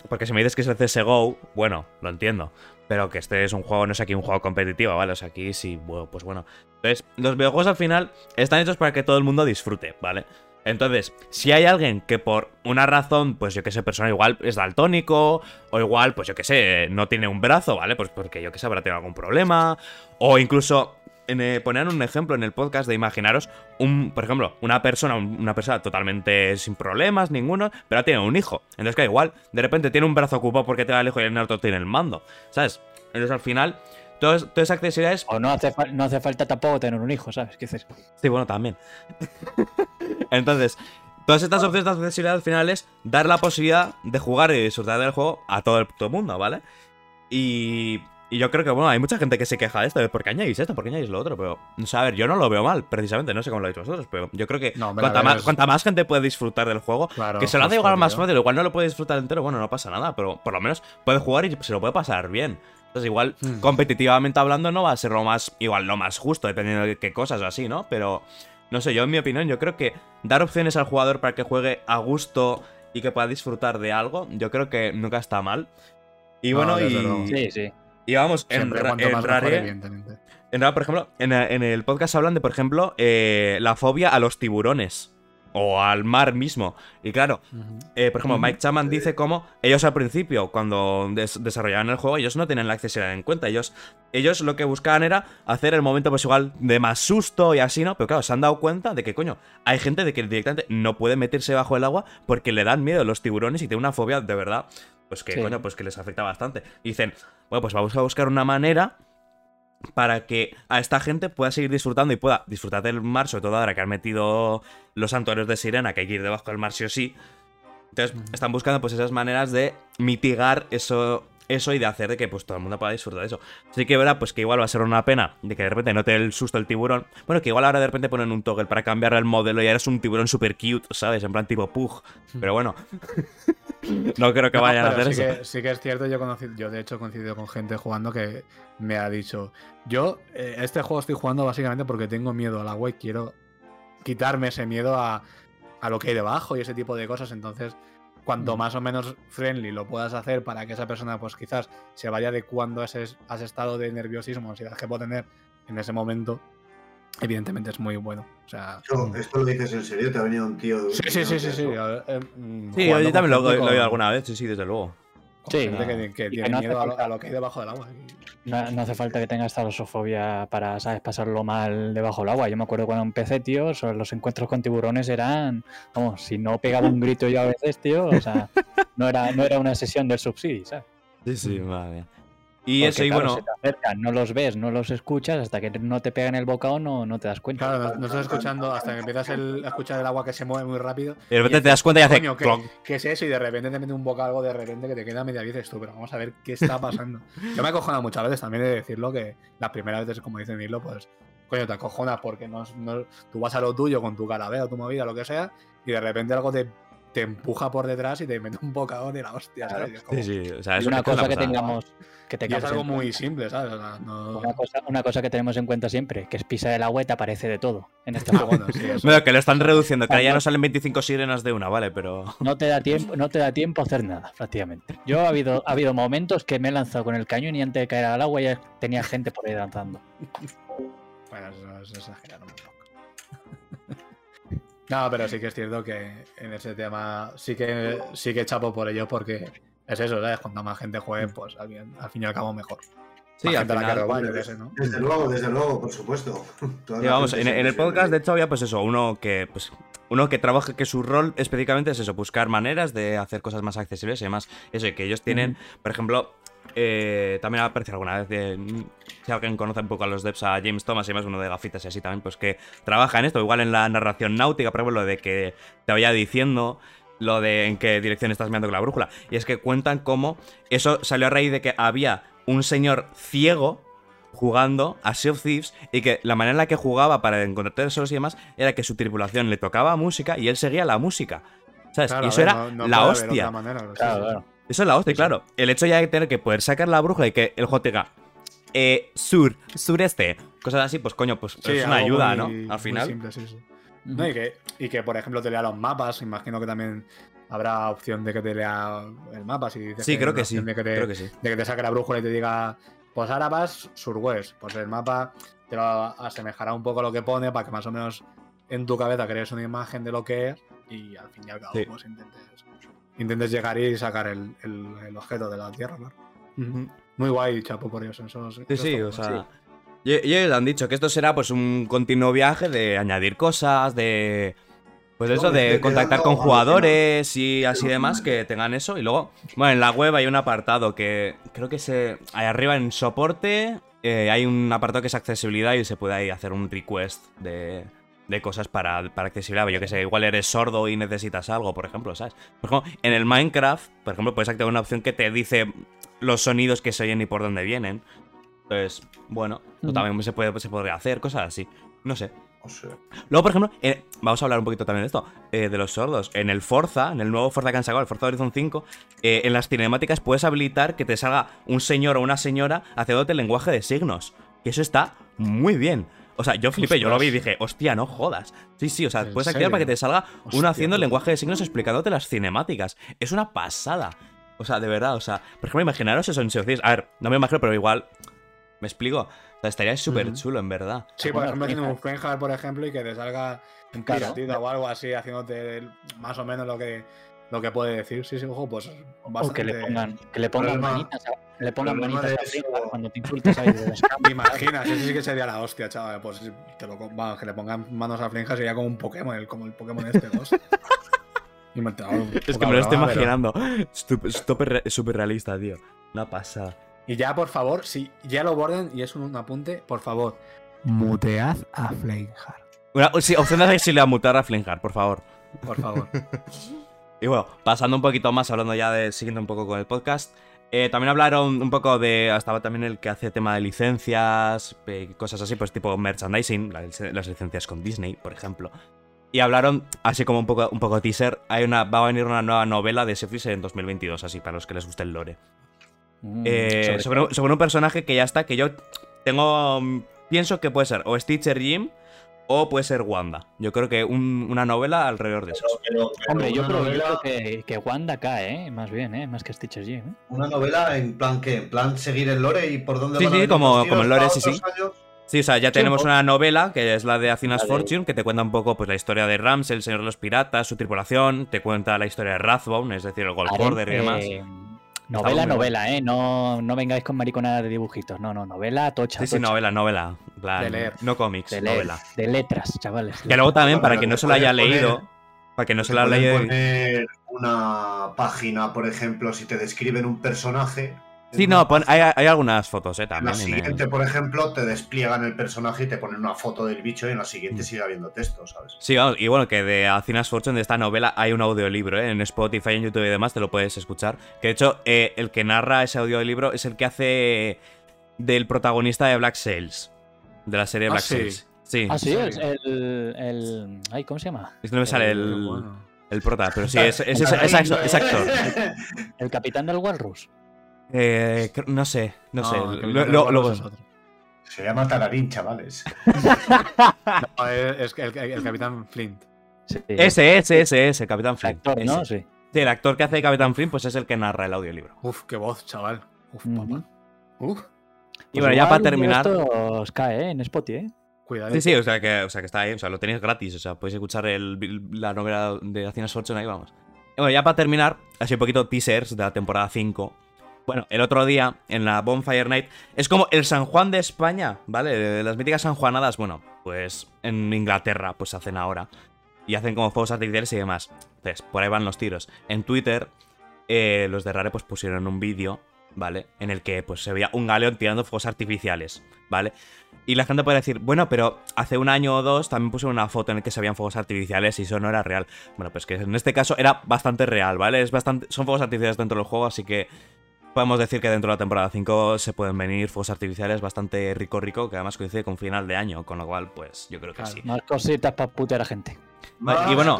porque si me dices que es el CSGO, bueno, lo entiendo. Pero que este es un juego, no es aquí un juego competitivo, ¿vale? O sea, aquí sí, pues bueno. Entonces, los videojuegos al final están hechos para que todo el mundo disfrute, ¿vale? Entonces, si hay alguien que por una razón, pues yo que sé, persona igual es daltónico, o igual, pues yo que sé, no tiene un brazo, ¿vale? Pues porque yo que sé, habrá tenido algún problema, o incluso eh, ponían un ejemplo en el podcast de imaginaros, un, por ejemplo, una persona, un- una persona totalmente sin problemas, ninguno, pero tiene un hijo. Entonces, que igual, de repente tiene un brazo ocupado porque te da el hijo y el otro tiene el mando, ¿sabes? Entonces, al final, todo es- toda esa accesibilidad es O no hace, no hace falta tampoco tener un hijo, ¿sabes? ¿Qué dices? Sí, bueno, también. Entonces, todas estas opciones de accesibilidad al final es dar la posibilidad de jugar y disfrutar del juego a todo el puto mundo, ¿vale? Y, y yo creo que, bueno, hay mucha gente que se queja de esto, de por qué añadís esto, por qué añadís lo otro, pero, o sea, a ver, yo no lo veo mal, precisamente, no sé cómo lo habéis vosotros, pero yo creo que No, cuanta, más, es- cuanta más gente puede disfrutar del juego, Claro, que se lo hace igual más fácil, igual no lo puede disfrutar entero, bueno, no pasa nada, pero por lo menos puede jugar y se lo puede pasar bien. Entonces, igual, Hmm. competitivamente hablando, no va a ser lo más, igual, lo más justo, dependiendo de qué cosas o así, ¿no? Pero, no sé, yo en mi opinión, yo creo que dar opciones al jugador para que juegue a gusto y que pueda disfrutar de algo, yo creo que nunca está mal. Y No, bueno, y. Sí, sí. y vamos, en, Siempre en Rare- evidentemente. en Rare, por ejemplo, en, en el podcast hablan de, por ejemplo, eh, la fobia a los tiburones. O al mar mismo. Y claro, eh, por ejemplo, Mike Chapman dice cómo ellos al principio, cuando des- desarrollaban el juego, ellos no tenían la accesibilidad en cuenta. Ellos, ellos lo que buscaban era hacer el momento, pues igual, de más susto y así, ¿no? Pero claro, se han dado cuenta de que, coño, hay gente de que directamente no puede meterse bajo el agua porque le dan miedo los tiburones y tiene una fobia de verdad, pues que, Sí. coño, pues que les afecta bastante. Y dicen, bueno, pues vamos a buscar una manera para que a esta gente pueda seguir disfrutando y pueda disfrutar del mar, sobre todo ahora que han metido los santuarios de sirena, que hay que ir debajo del mar sí o sí. Entonces, Ujú. están buscando pues esas maneras de mitigar eso, eso y de hacer de que pues todo el mundo pueda disfrutar de eso. Así que verá, pues que igual va a ser una pena de que de repente no te dé el susto el tiburón. Bueno, que igual ahora de repente ponen un toggle para cambiar el modelo y ahora es un tiburón super cute, ¿sabes? En plan tipo pug. Pero bueno. no creo que No, vayan a hacer sí eso. Que, sí que es cierto, yo, conocí- yo de hecho he coincidido con gente jugando que me ha dicho, yo eh, este juego estoy jugando básicamente porque tengo miedo al agua y quiero quitarme ese miedo a, a lo que hay debajo y ese tipo de cosas, entonces cuanto Mm. más o menos friendly lo puedas hacer para que esa persona pues quizás se vaya adecuando a ese, a ese estado de nerviosismo, ansiedad que puede tener en ese momento, evidentemente es muy bueno. O sea, Esto, esto lo dices en serio, te ha venido un tío de un sí, sí, sí, sí, sí. eh, mm, Sí, yo también lo, con gente lo he oído alguna vez, sí, sí, desde luego. Con Sí, gente que, no. que Y tiene que no hace miedo a lo, falta- a lo que hay debajo del agua. No, no hace falta que tengas talasofobia para, ¿sabes? Pasarlo mal debajo del agua. Yo me acuerdo cuando empecé, tío, sobre los encuentros con tiburones eran, vamos, si no pegaba un grito yo a veces, tío, o sea, no era, no era una sesión del subsidi, ¿sabes? Sí, sí, madre mía. Y Porque, eso, y claro, bueno. se te acercan, no los ves, no los escuchas, hasta que no te pegan el bocado no, no te das cuenta. Claro, no, estás escuchando hasta que empiezas el- a escuchar el agua que se mueve muy rápido. De repente y te das cuenta y hace. Coño, ¿qué, es eso? Y de repente te mete un boca algo de repente que te queda media vida y dices tú, pero vamos a ver qué está pasando. Yo me he acojonado muchas veces también de decirlo que las primeras veces, como dice Nilo, pues, coño, te acojonas porque no, no- tú vas a lo tuyo con tu carabeo, tu movida, lo que sea, y de repente algo te, te empuja por detrás y te mete un bocado de la hostia, ¿sabes? Y es como- Sí, sí, o sea, Es una cosa que tengamos que y es algo muy cuenta. simple, ¿sabes? O sea, no... Una cosa, una cosa que tenemos en cuenta siempre, que es pisar el agua y te aparece de todo en este Ah, juego. bueno, sí, eso. Bueno, que lo están reduciendo, que ahora ya no salen 25 sirenas de una, vale, pero. No te da tiempo, no te da tiempo a hacer nada, prácticamente. Yo ha habido, ha habido momentos que me he lanzado con el cañón y antes de caer al agua ya tenía gente por ahí lanzando. Bueno, eso es exagerar un poco. No, pero sí que es cierto que en ese tema sí que sí que chapo por ello porque es eso, ¿sabes? Cuanta más gente juegue, pues al, fin- al fin y al cabo mejor. Sí, al la final- qué sé, ¿no? Desde luego, desde luego, por supuesto. Sí, la vamos, en, el podcast de hecho había pues eso, uno que pues uno que trabaja que su rol específicamente es eso, buscar maneras de hacer cosas más accesibles y demás. Eso, y que ellos tienen, por ejemplo, eh, también ha aparecido alguna vez de, si alguien conoce un poco a los devs, a James Thomas y demás, uno de gafitas y así también, pues que trabaja en esto, igual en la narración náutica, por ejemplo, lo de que te vaya diciendo lo de en qué dirección estás mirando con la brújula. Y es que cuentan cómo eso salió a raíz de que había un señor ciego jugando a Sea of Thieves y que la manera en la que jugaba para encontrar tesoros y demás era que su tripulación le tocaba música y él seguía la música. ¿Sabes? Claro, y eso ver, era no- no la hostia. manera, Claro, sí. claro. Eso es la hostia, claro. El hecho ya de tener que poder sacar la brújula y que el juego te diga eh, sur, sureste, cosas así, pues coño, pues Sí, es una ayuda, muy- ¿no? Al final. simple, sí, sí. No, y, que, y que, por ejemplo, te lea los mapas. Imagino que también habrá opción de que te lea el mapa. Si dices Sí, creo una que sí. De que, te, Creo que sí. de que te saque la brújula y te diga, pues ahora vas surwest. Pues el mapa te lo asemejará un poco a lo que pone para que más o menos en tu cabeza crees una imagen de lo que es y al fin y al cabo Sí. pues intentes, intentes llegar y sacar el, el- el objeto de la tierra, claro. Muy guay, chapo, por ellos. Esos, Sí, esos sí, o sea. Y, y ellos han dicho que esto será pues un continuo viaje de añadir cosas, de. Pues eso, de contactar con jugadores y así demás, que tengan eso. Y luego, bueno, en la web hay un apartado que creo que se. Ahí arriba en soporte eh, hay un apartado que es accesibilidad y se puede ahí hacer un request de, de cosas para, para accesibilidad. Yo que sé, igual eres sordo y necesitas algo, por ejemplo, ¿sabes? Por ejemplo, en el Minecraft, por ejemplo, puedes activar una opción que te dice los sonidos que se oyen y por dónde vienen. Entonces, bueno, o también se, puede, se podría hacer, cosas así. No sé. O sea, Luego, por ejemplo, eh, vamos a hablar un poquito también de esto, eh, de los sordos. En el Forza, en el nuevo Forza que han sacado, el Forza Horizon 5, eh, en las cinemáticas puedes habilitar que te salga un señor o una señora haciéndote el lenguaje de signos. Y eso está muy bien. O sea, yo flipé, yo lo vi y dije, hostia, no jodas. Sí, sí, o sea, ¿En puedes activar para que te salga uno Hostia, haciendo el lenguaje de signos explicándote las cinemáticas. Es una pasada. O sea, de verdad, o sea, por ejemplo, imaginaros eso en Thieves. A ver, no me imagino, pero igual. ¿Me explico? O sea, estaría súper chulo, en verdad. Sí, por ejemplo, un claro. Frenjar, por ejemplo, y que te salga un Claro. o algo así, haciéndote más o menos lo que, lo que puede decir. Sí, sí, ojo, pues bastante... O que le pongan, que le pongan Problema- manitas, a- le pongan manitas de a eso- cuando te insultas ahí de ¿Te imaginas? Eso sí que sería la hostia, chaval. Pues te lo, que le pongan manos a Frenjar sería como un Pokémon, el- como el Pokémon este 2. Es que me lo estoy imaginando. Súper súper realista, tío. Una pasada. Y ya, por favor, si ya lo borden y es un apunte, por favor, mutead a Flameheart. Una, sí, opción de accesibilidad mutar a Flinjar, por favor. Por favor. Y bueno, pasando un poquito más, hablando ya de. siguiendo un poco con el podcast. eh, también hablaron un poco de. Estaba también el que hace tema de licencias, eh, cosas así, pues tipo merchandising, las, las licencias con Disney, por ejemplo. Y hablaron, así como un poco, un poco teaser, hay una, va a venir una nueva novela de Sefis en 2022, así para los que les guste el lore. Mm, Eh, sobre sobre, un- sobre un personaje que ya está, que yo tengo. mm, Pienso que puede ser o Stitcher Jim o puede ser Wanda. Yo creo que un- una novela alrededor de eso. pero- pero Hombre, yo una creo, yo novela- creo que, que Wanda cae, ¿eh? Más bien, ¿eh? Más que Stitcher Jim, ¿eh? Una novela en plan que, en plan seguir el lore y por dónde Sí, van a sí, venir como- como el lore, sí, sí. años. Sí, o sea, ya tenemos una novela que es la de de- Fortune, que te cuenta un poco pues la historia de Rams, el señor de los piratas, su tripulación, te cuenta la historia de Rathbone, es decir, el Gold Border y demás. Novela, novela, ¿eh? No, no vengáis con mariconadas de dibujitos. No, no, novela tocha. Sí, sí, tocha. novela, novela. en plan, De leer. No cómics, De, le- novela. de letras, chavales. Que luego también, para quien no se lo haya poner- leído, para que no se lo haya leído... poner una página, por ejemplo, si te describen un personaje. Sí, no, pon- hay, hay algunas fotos, eh, En la también. en el- siguiente, por ejemplo, te despliegan el personaje y te ponen una foto del bicho y en la siguiente sigue habiendo texto, ¿sabes? Sí, vamos, y bueno, que de Athena's Fortune, de esta novela, hay un audiolibro, ¿eh? En Spotify, en YouTube y demás, te lo puedes escuchar. Que de hecho, eh, el que narra ese audiolibro es el que hace del protagonista de Black Sails. De la serie Ah, Black sí. Sails. Sí. Ah, sí, Sí. el, el, el- Ay, ¿cómo se llama? Es que no me sale el, bueno. el prota, pero sí, es, es, es- es es actor. El capitán del Walrus. Eh, no sé, no, sé. el Lo- lo-. Se llama Tararín, chavales. No, es, el, el Capitán Flint. Sí. Ese, ese, ese, ese, Capitán El Flint. actor, ¿no? Ese. Sí. Sí, el actor que hace de Capitán Flint, pues es el que narra el audiolibro. Uf, qué voz, chaval. Uf, papá. Uf, Y Pues bueno, ya igual para terminar. Esto os cae, ¿eh? En Spotify, ¿eh? cuidado. Sí, sí, o sea, que, o sea que está ahí, o sea, lo tenéis gratis, o sea, podéis escuchar el- la novela de Athena's Fortune ahí, vamos. Y bueno, ya para terminar, así un poquito teasers de la temporada 5. Bueno, el otro día, en la Bonfire Night, es como el San Juan de España, ¿vale? Las míticas sanjuanadas, bueno, pues en Inglaterra, pues hacen ahora. Y hacen como fuegos artificiales y demás. Entonces, por ahí van los tiros. En Twitter, eh, los de Rare pues pusieron un vídeo, ¿vale? En el que pues se veía un galeón tirando fuegos artificiales, ¿vale? Y la gente puede decir, bueno, pero hace un año o dos también pusieron una foto en el que se veían fuegos artificiales y eso no era real. Bueno, pues que en este caso era bastante real, ¿vale? Es bastante, son fuegos artificiales dentro del juego, así que podemos decir que dentro de la temporada 5 se pueden venir fuegos artificiales bastante rico rico, que además coincide con final de año, con lo cual, pues yo creo que sí. Más cositas para putear a gente. Vale, y bueno,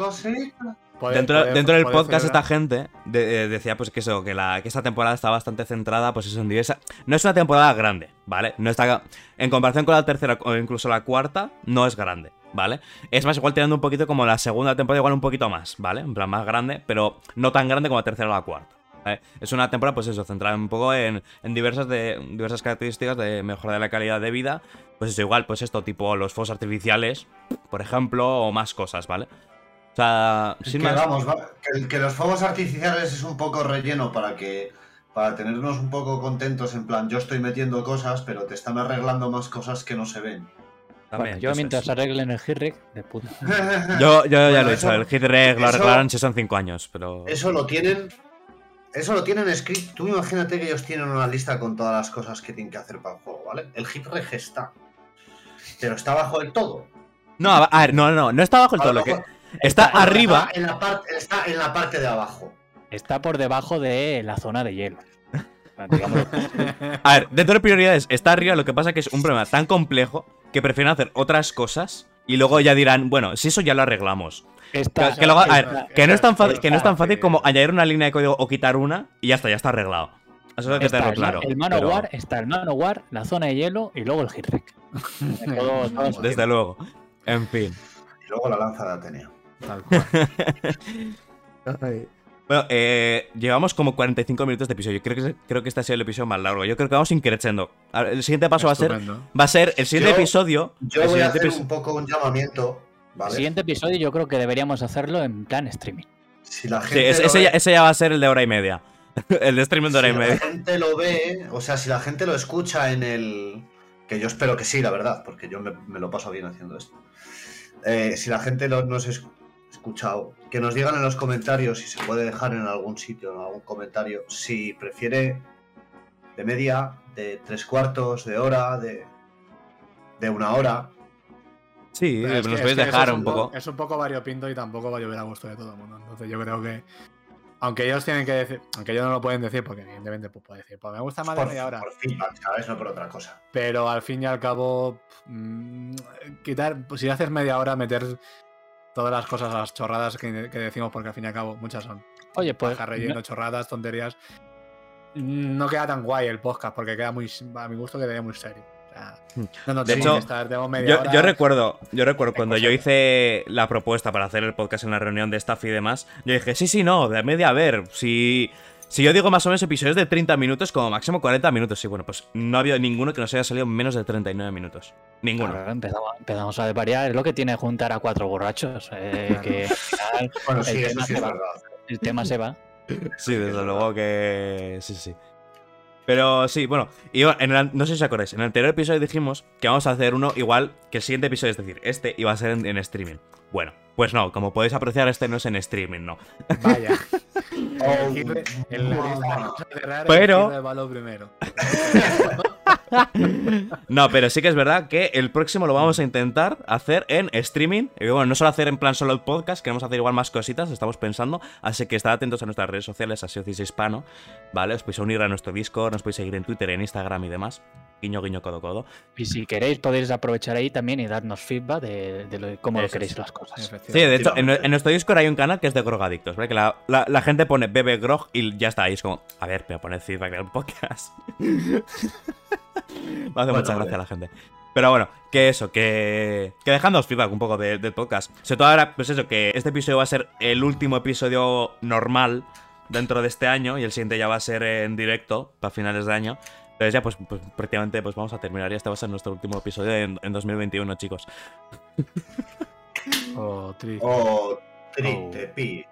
dentro, dentro del podcast esta gente de- eh, decía pues que eso, que, la, que esta temporada está bastante centrada pues eso en diversa... No es una temporada grande, ¿vale? No está... En comparación con la tercera o incluso la cuarta, no es grande, ¿vale? Es más igual tirando un poquito como la segunda temporada, igual un poquito más, ¿vale? En plan más grande, pero no tan grande como la tercera o la cuarta. ¿Vale? Es una temporada, pues eso, centrada un poco en, en diversas, de, diversas características de mejora de la calidad de vida. Pues eso, igual, pues esto, tipo los fuegos artificiales, por ejemplo, o más cosas, ¿vale? O sea, sin que más. vamos, va- que, que los fuegos artificiales es un poco relleno para que para tenernos un poco contentos en plan yo estoy metiendo cosas pero te están arreglando más cosas que no se ven. También, Bueno, yo mientras arreglen el Hirrick, de puta. Yo, yo ya Bueno, lo he dicho, el hit reg lo arreglaron si son 5 años, pero. Eso lo tienen eso lo tienen escrito. Tú imagínate que ellos tienen una lista con todas las cosas que tienen que hacer para el juego, ¿vale? El hit reg está. Pero está bajo del todo. No, a ver, no, no, no está abajo el todo. lo que... Está arriba. Está en, la parte, está en la parte de abajo. Está por debajo de la zona de hielo. A ver, dentro de prioridades está arriba, lo que pasa que es un problema tan complejo que prefieren hacer otras cosas y luego ya dirán, bueno, si eso ya lo arreglamos. Está, Que, que luego- a ver, está- que no es tan fácil, está- que no es tan fácil sí. como añadir una línea de código o quitar una y ya está, ya está arreglado. Eso hay que está claro. el pero- Manowar, está el Manowar, la zona de hielo y luego el eso. Desde luego. En fin. Y luego la lanza de Atenea. Tal cual. Bueno, eh, llevamos como 45 minutos de episodio. Creo que, creo que este ha sido el episodio más largo. Yo creo que vamos ver, El siguiente paso va a ser. Va a ser el siguiente Yo- episodio. Yo el voy a hacer un poco un llamamiento, El ¿vale? siguiente episodio yo creo que deberíamos hacerlo en plan streaming. Si la Sí, gente ese, lo ese ve- ya, ese ya va a ser el de hora y media. el de streaming de hora y si la media. gente lo ve, o sea, si la gente lo escucha en el. Que yo espero que sí, la verdad, porque yo me, me lo paso bien haciendo esto. Eh, si la gente lo, nos ha escuchado, que nos digan en los comentarios si se puede dejar en algún sitio, en algún comentario, si prefiere de media, de tres cuartos, de hora, de, de una hora. Sí, es que- podéis dejar un poco. Es un poco variopinto y tampoco va a llover a gusto de todo el mundo. Entonces yo creo que. Aunque ellos tienen que decir. Aunque ellos no lo pueden decir, porque evidentemente pues, puede decir, pues me gusta más de Por, media hora. por feedback, ¿sabes? No por otra cosa. Pero al fin y al cabo. mm, quitar. Pues si haces media hora, meter todas las cosas, las chorradas que, que decimos, porque al fin y al cabo muchas son. Oye, pues. Paja, relleno, chorradas, tonterías. No queda tan guay el podcast, porque queda muy. A mi gusto quedaría muy serio. Sea, no nos De hecho, que estar, tenemos media Yo, hora. yo recuerdo, yo recuerdo cuando yo hice la propuesta para hacer el podcast en la reunión de staff y demás, yo dije, sí, sí, no, de media, a ver, si, si yo digo más o menos episodios de 30 minutos, como máximo 40 minutos, y bueno, pues no ha habido ninguno que nos haya salido menos de 39 minutos. Ninguno. Claro, empezamos, empezamos a variar. Es lo que tiene juntar a cuatro borrachos. eh, que Bueno, El sí, tema sí se va. el tema se va. Sí, desde luego que. Sí, sí. Pero sí, bueno, y en el- no sé si os acordáis, en el anterior episodio dijimos que vamos a hacer uno igual que el siguiente episodio, es decir, este iba a ser en streaming. Bueno, pues no, como podéis apreciar, este no es en streaming, no. Vaya. Oh, El giro- el- wow. cerrar Pero- el primero. No, pero sí que es verdad que el próximo lo vamos a intentar hacer en streaming. Y bueno, no solo hacer en plan solo el podcast, queremos hacer igual más cositas, estamos pensando. Así que estad atentos a nuestras redes sociales, así os hispano, ¿vale? Os podéis unir a nuestro Discord, nos podéis seguir en Twitter, en Instagram y demás. Guiño, guiño, codo, codo. Y si queréis, podéis aprovechar ahí también y darnos feedback de, de lo- cómo lo queréis sí. las cosas. Sí, de hecho, en, nuestro Discord hay un canal que es de Grogadictos, ¿vale? Que la, la- la gente pone bebe grog y ya está. Y es como, a ver, pero poned feedback del podcast. Me hace Bueno, mucha gracia la gente. Pero bueno, que eso, que, que dejándoos feedback un poco de- del podcast. Sobre todo ahora, pues eso, que este episodio va a ser el último episodio normal dentro de este año y el siguiente ya va a ser en directo para finales de año. Entonces ya, pues, pues prácticamente pues vamos a terminar y este va a ser nuestro último episodio en, en 2021, chicos. Oh, triste. O triste, pi.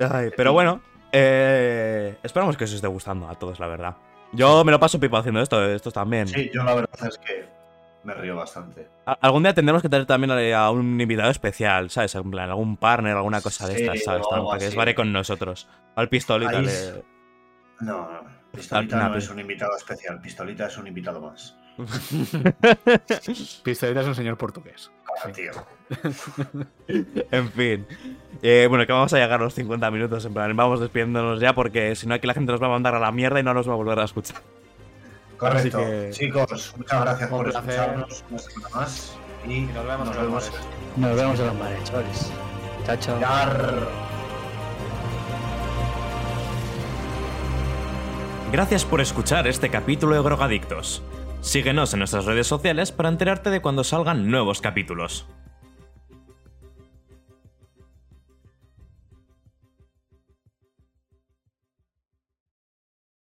Ay, pero bueno, eh, esperamos que os esté gustando a todos, la verdad. Yo me lo paso pipa haciendo esto, estos también. Sí, yo la verdad es que me río bastante. A- Algún día tendremos que tener también a un invitado especial, ¿sabes? En plan, algún partner, alguna cosa de Sí, estas, ¿sabes? Para que así. esbare con nosotros. Al pistolita Ahí le... No, no. Pistolita Ah, no es un invitado especial. Pistolita es un invitado más. Pistolita es un señor portugués. Ah, tío. En fin. Eh, bueno, que vamos a llegar a los 50 minutos, en plan, vamos despidiéndonos ya porque si no aquí la gente nos va a mandar a la mierda y no nos va a volver a escuchar. Correcto. que- Chicos, muchas gracias por escucharnos una semana más. Y, Y nos vemos en los bares. Nos vemos en los bares, chavales. Chao, chao. Yar. Gracias por escuchar este capítulo de Drogadictos. Síguenos en nuestras redes sociales para enterarte de cuando salgan nuevos capítulos.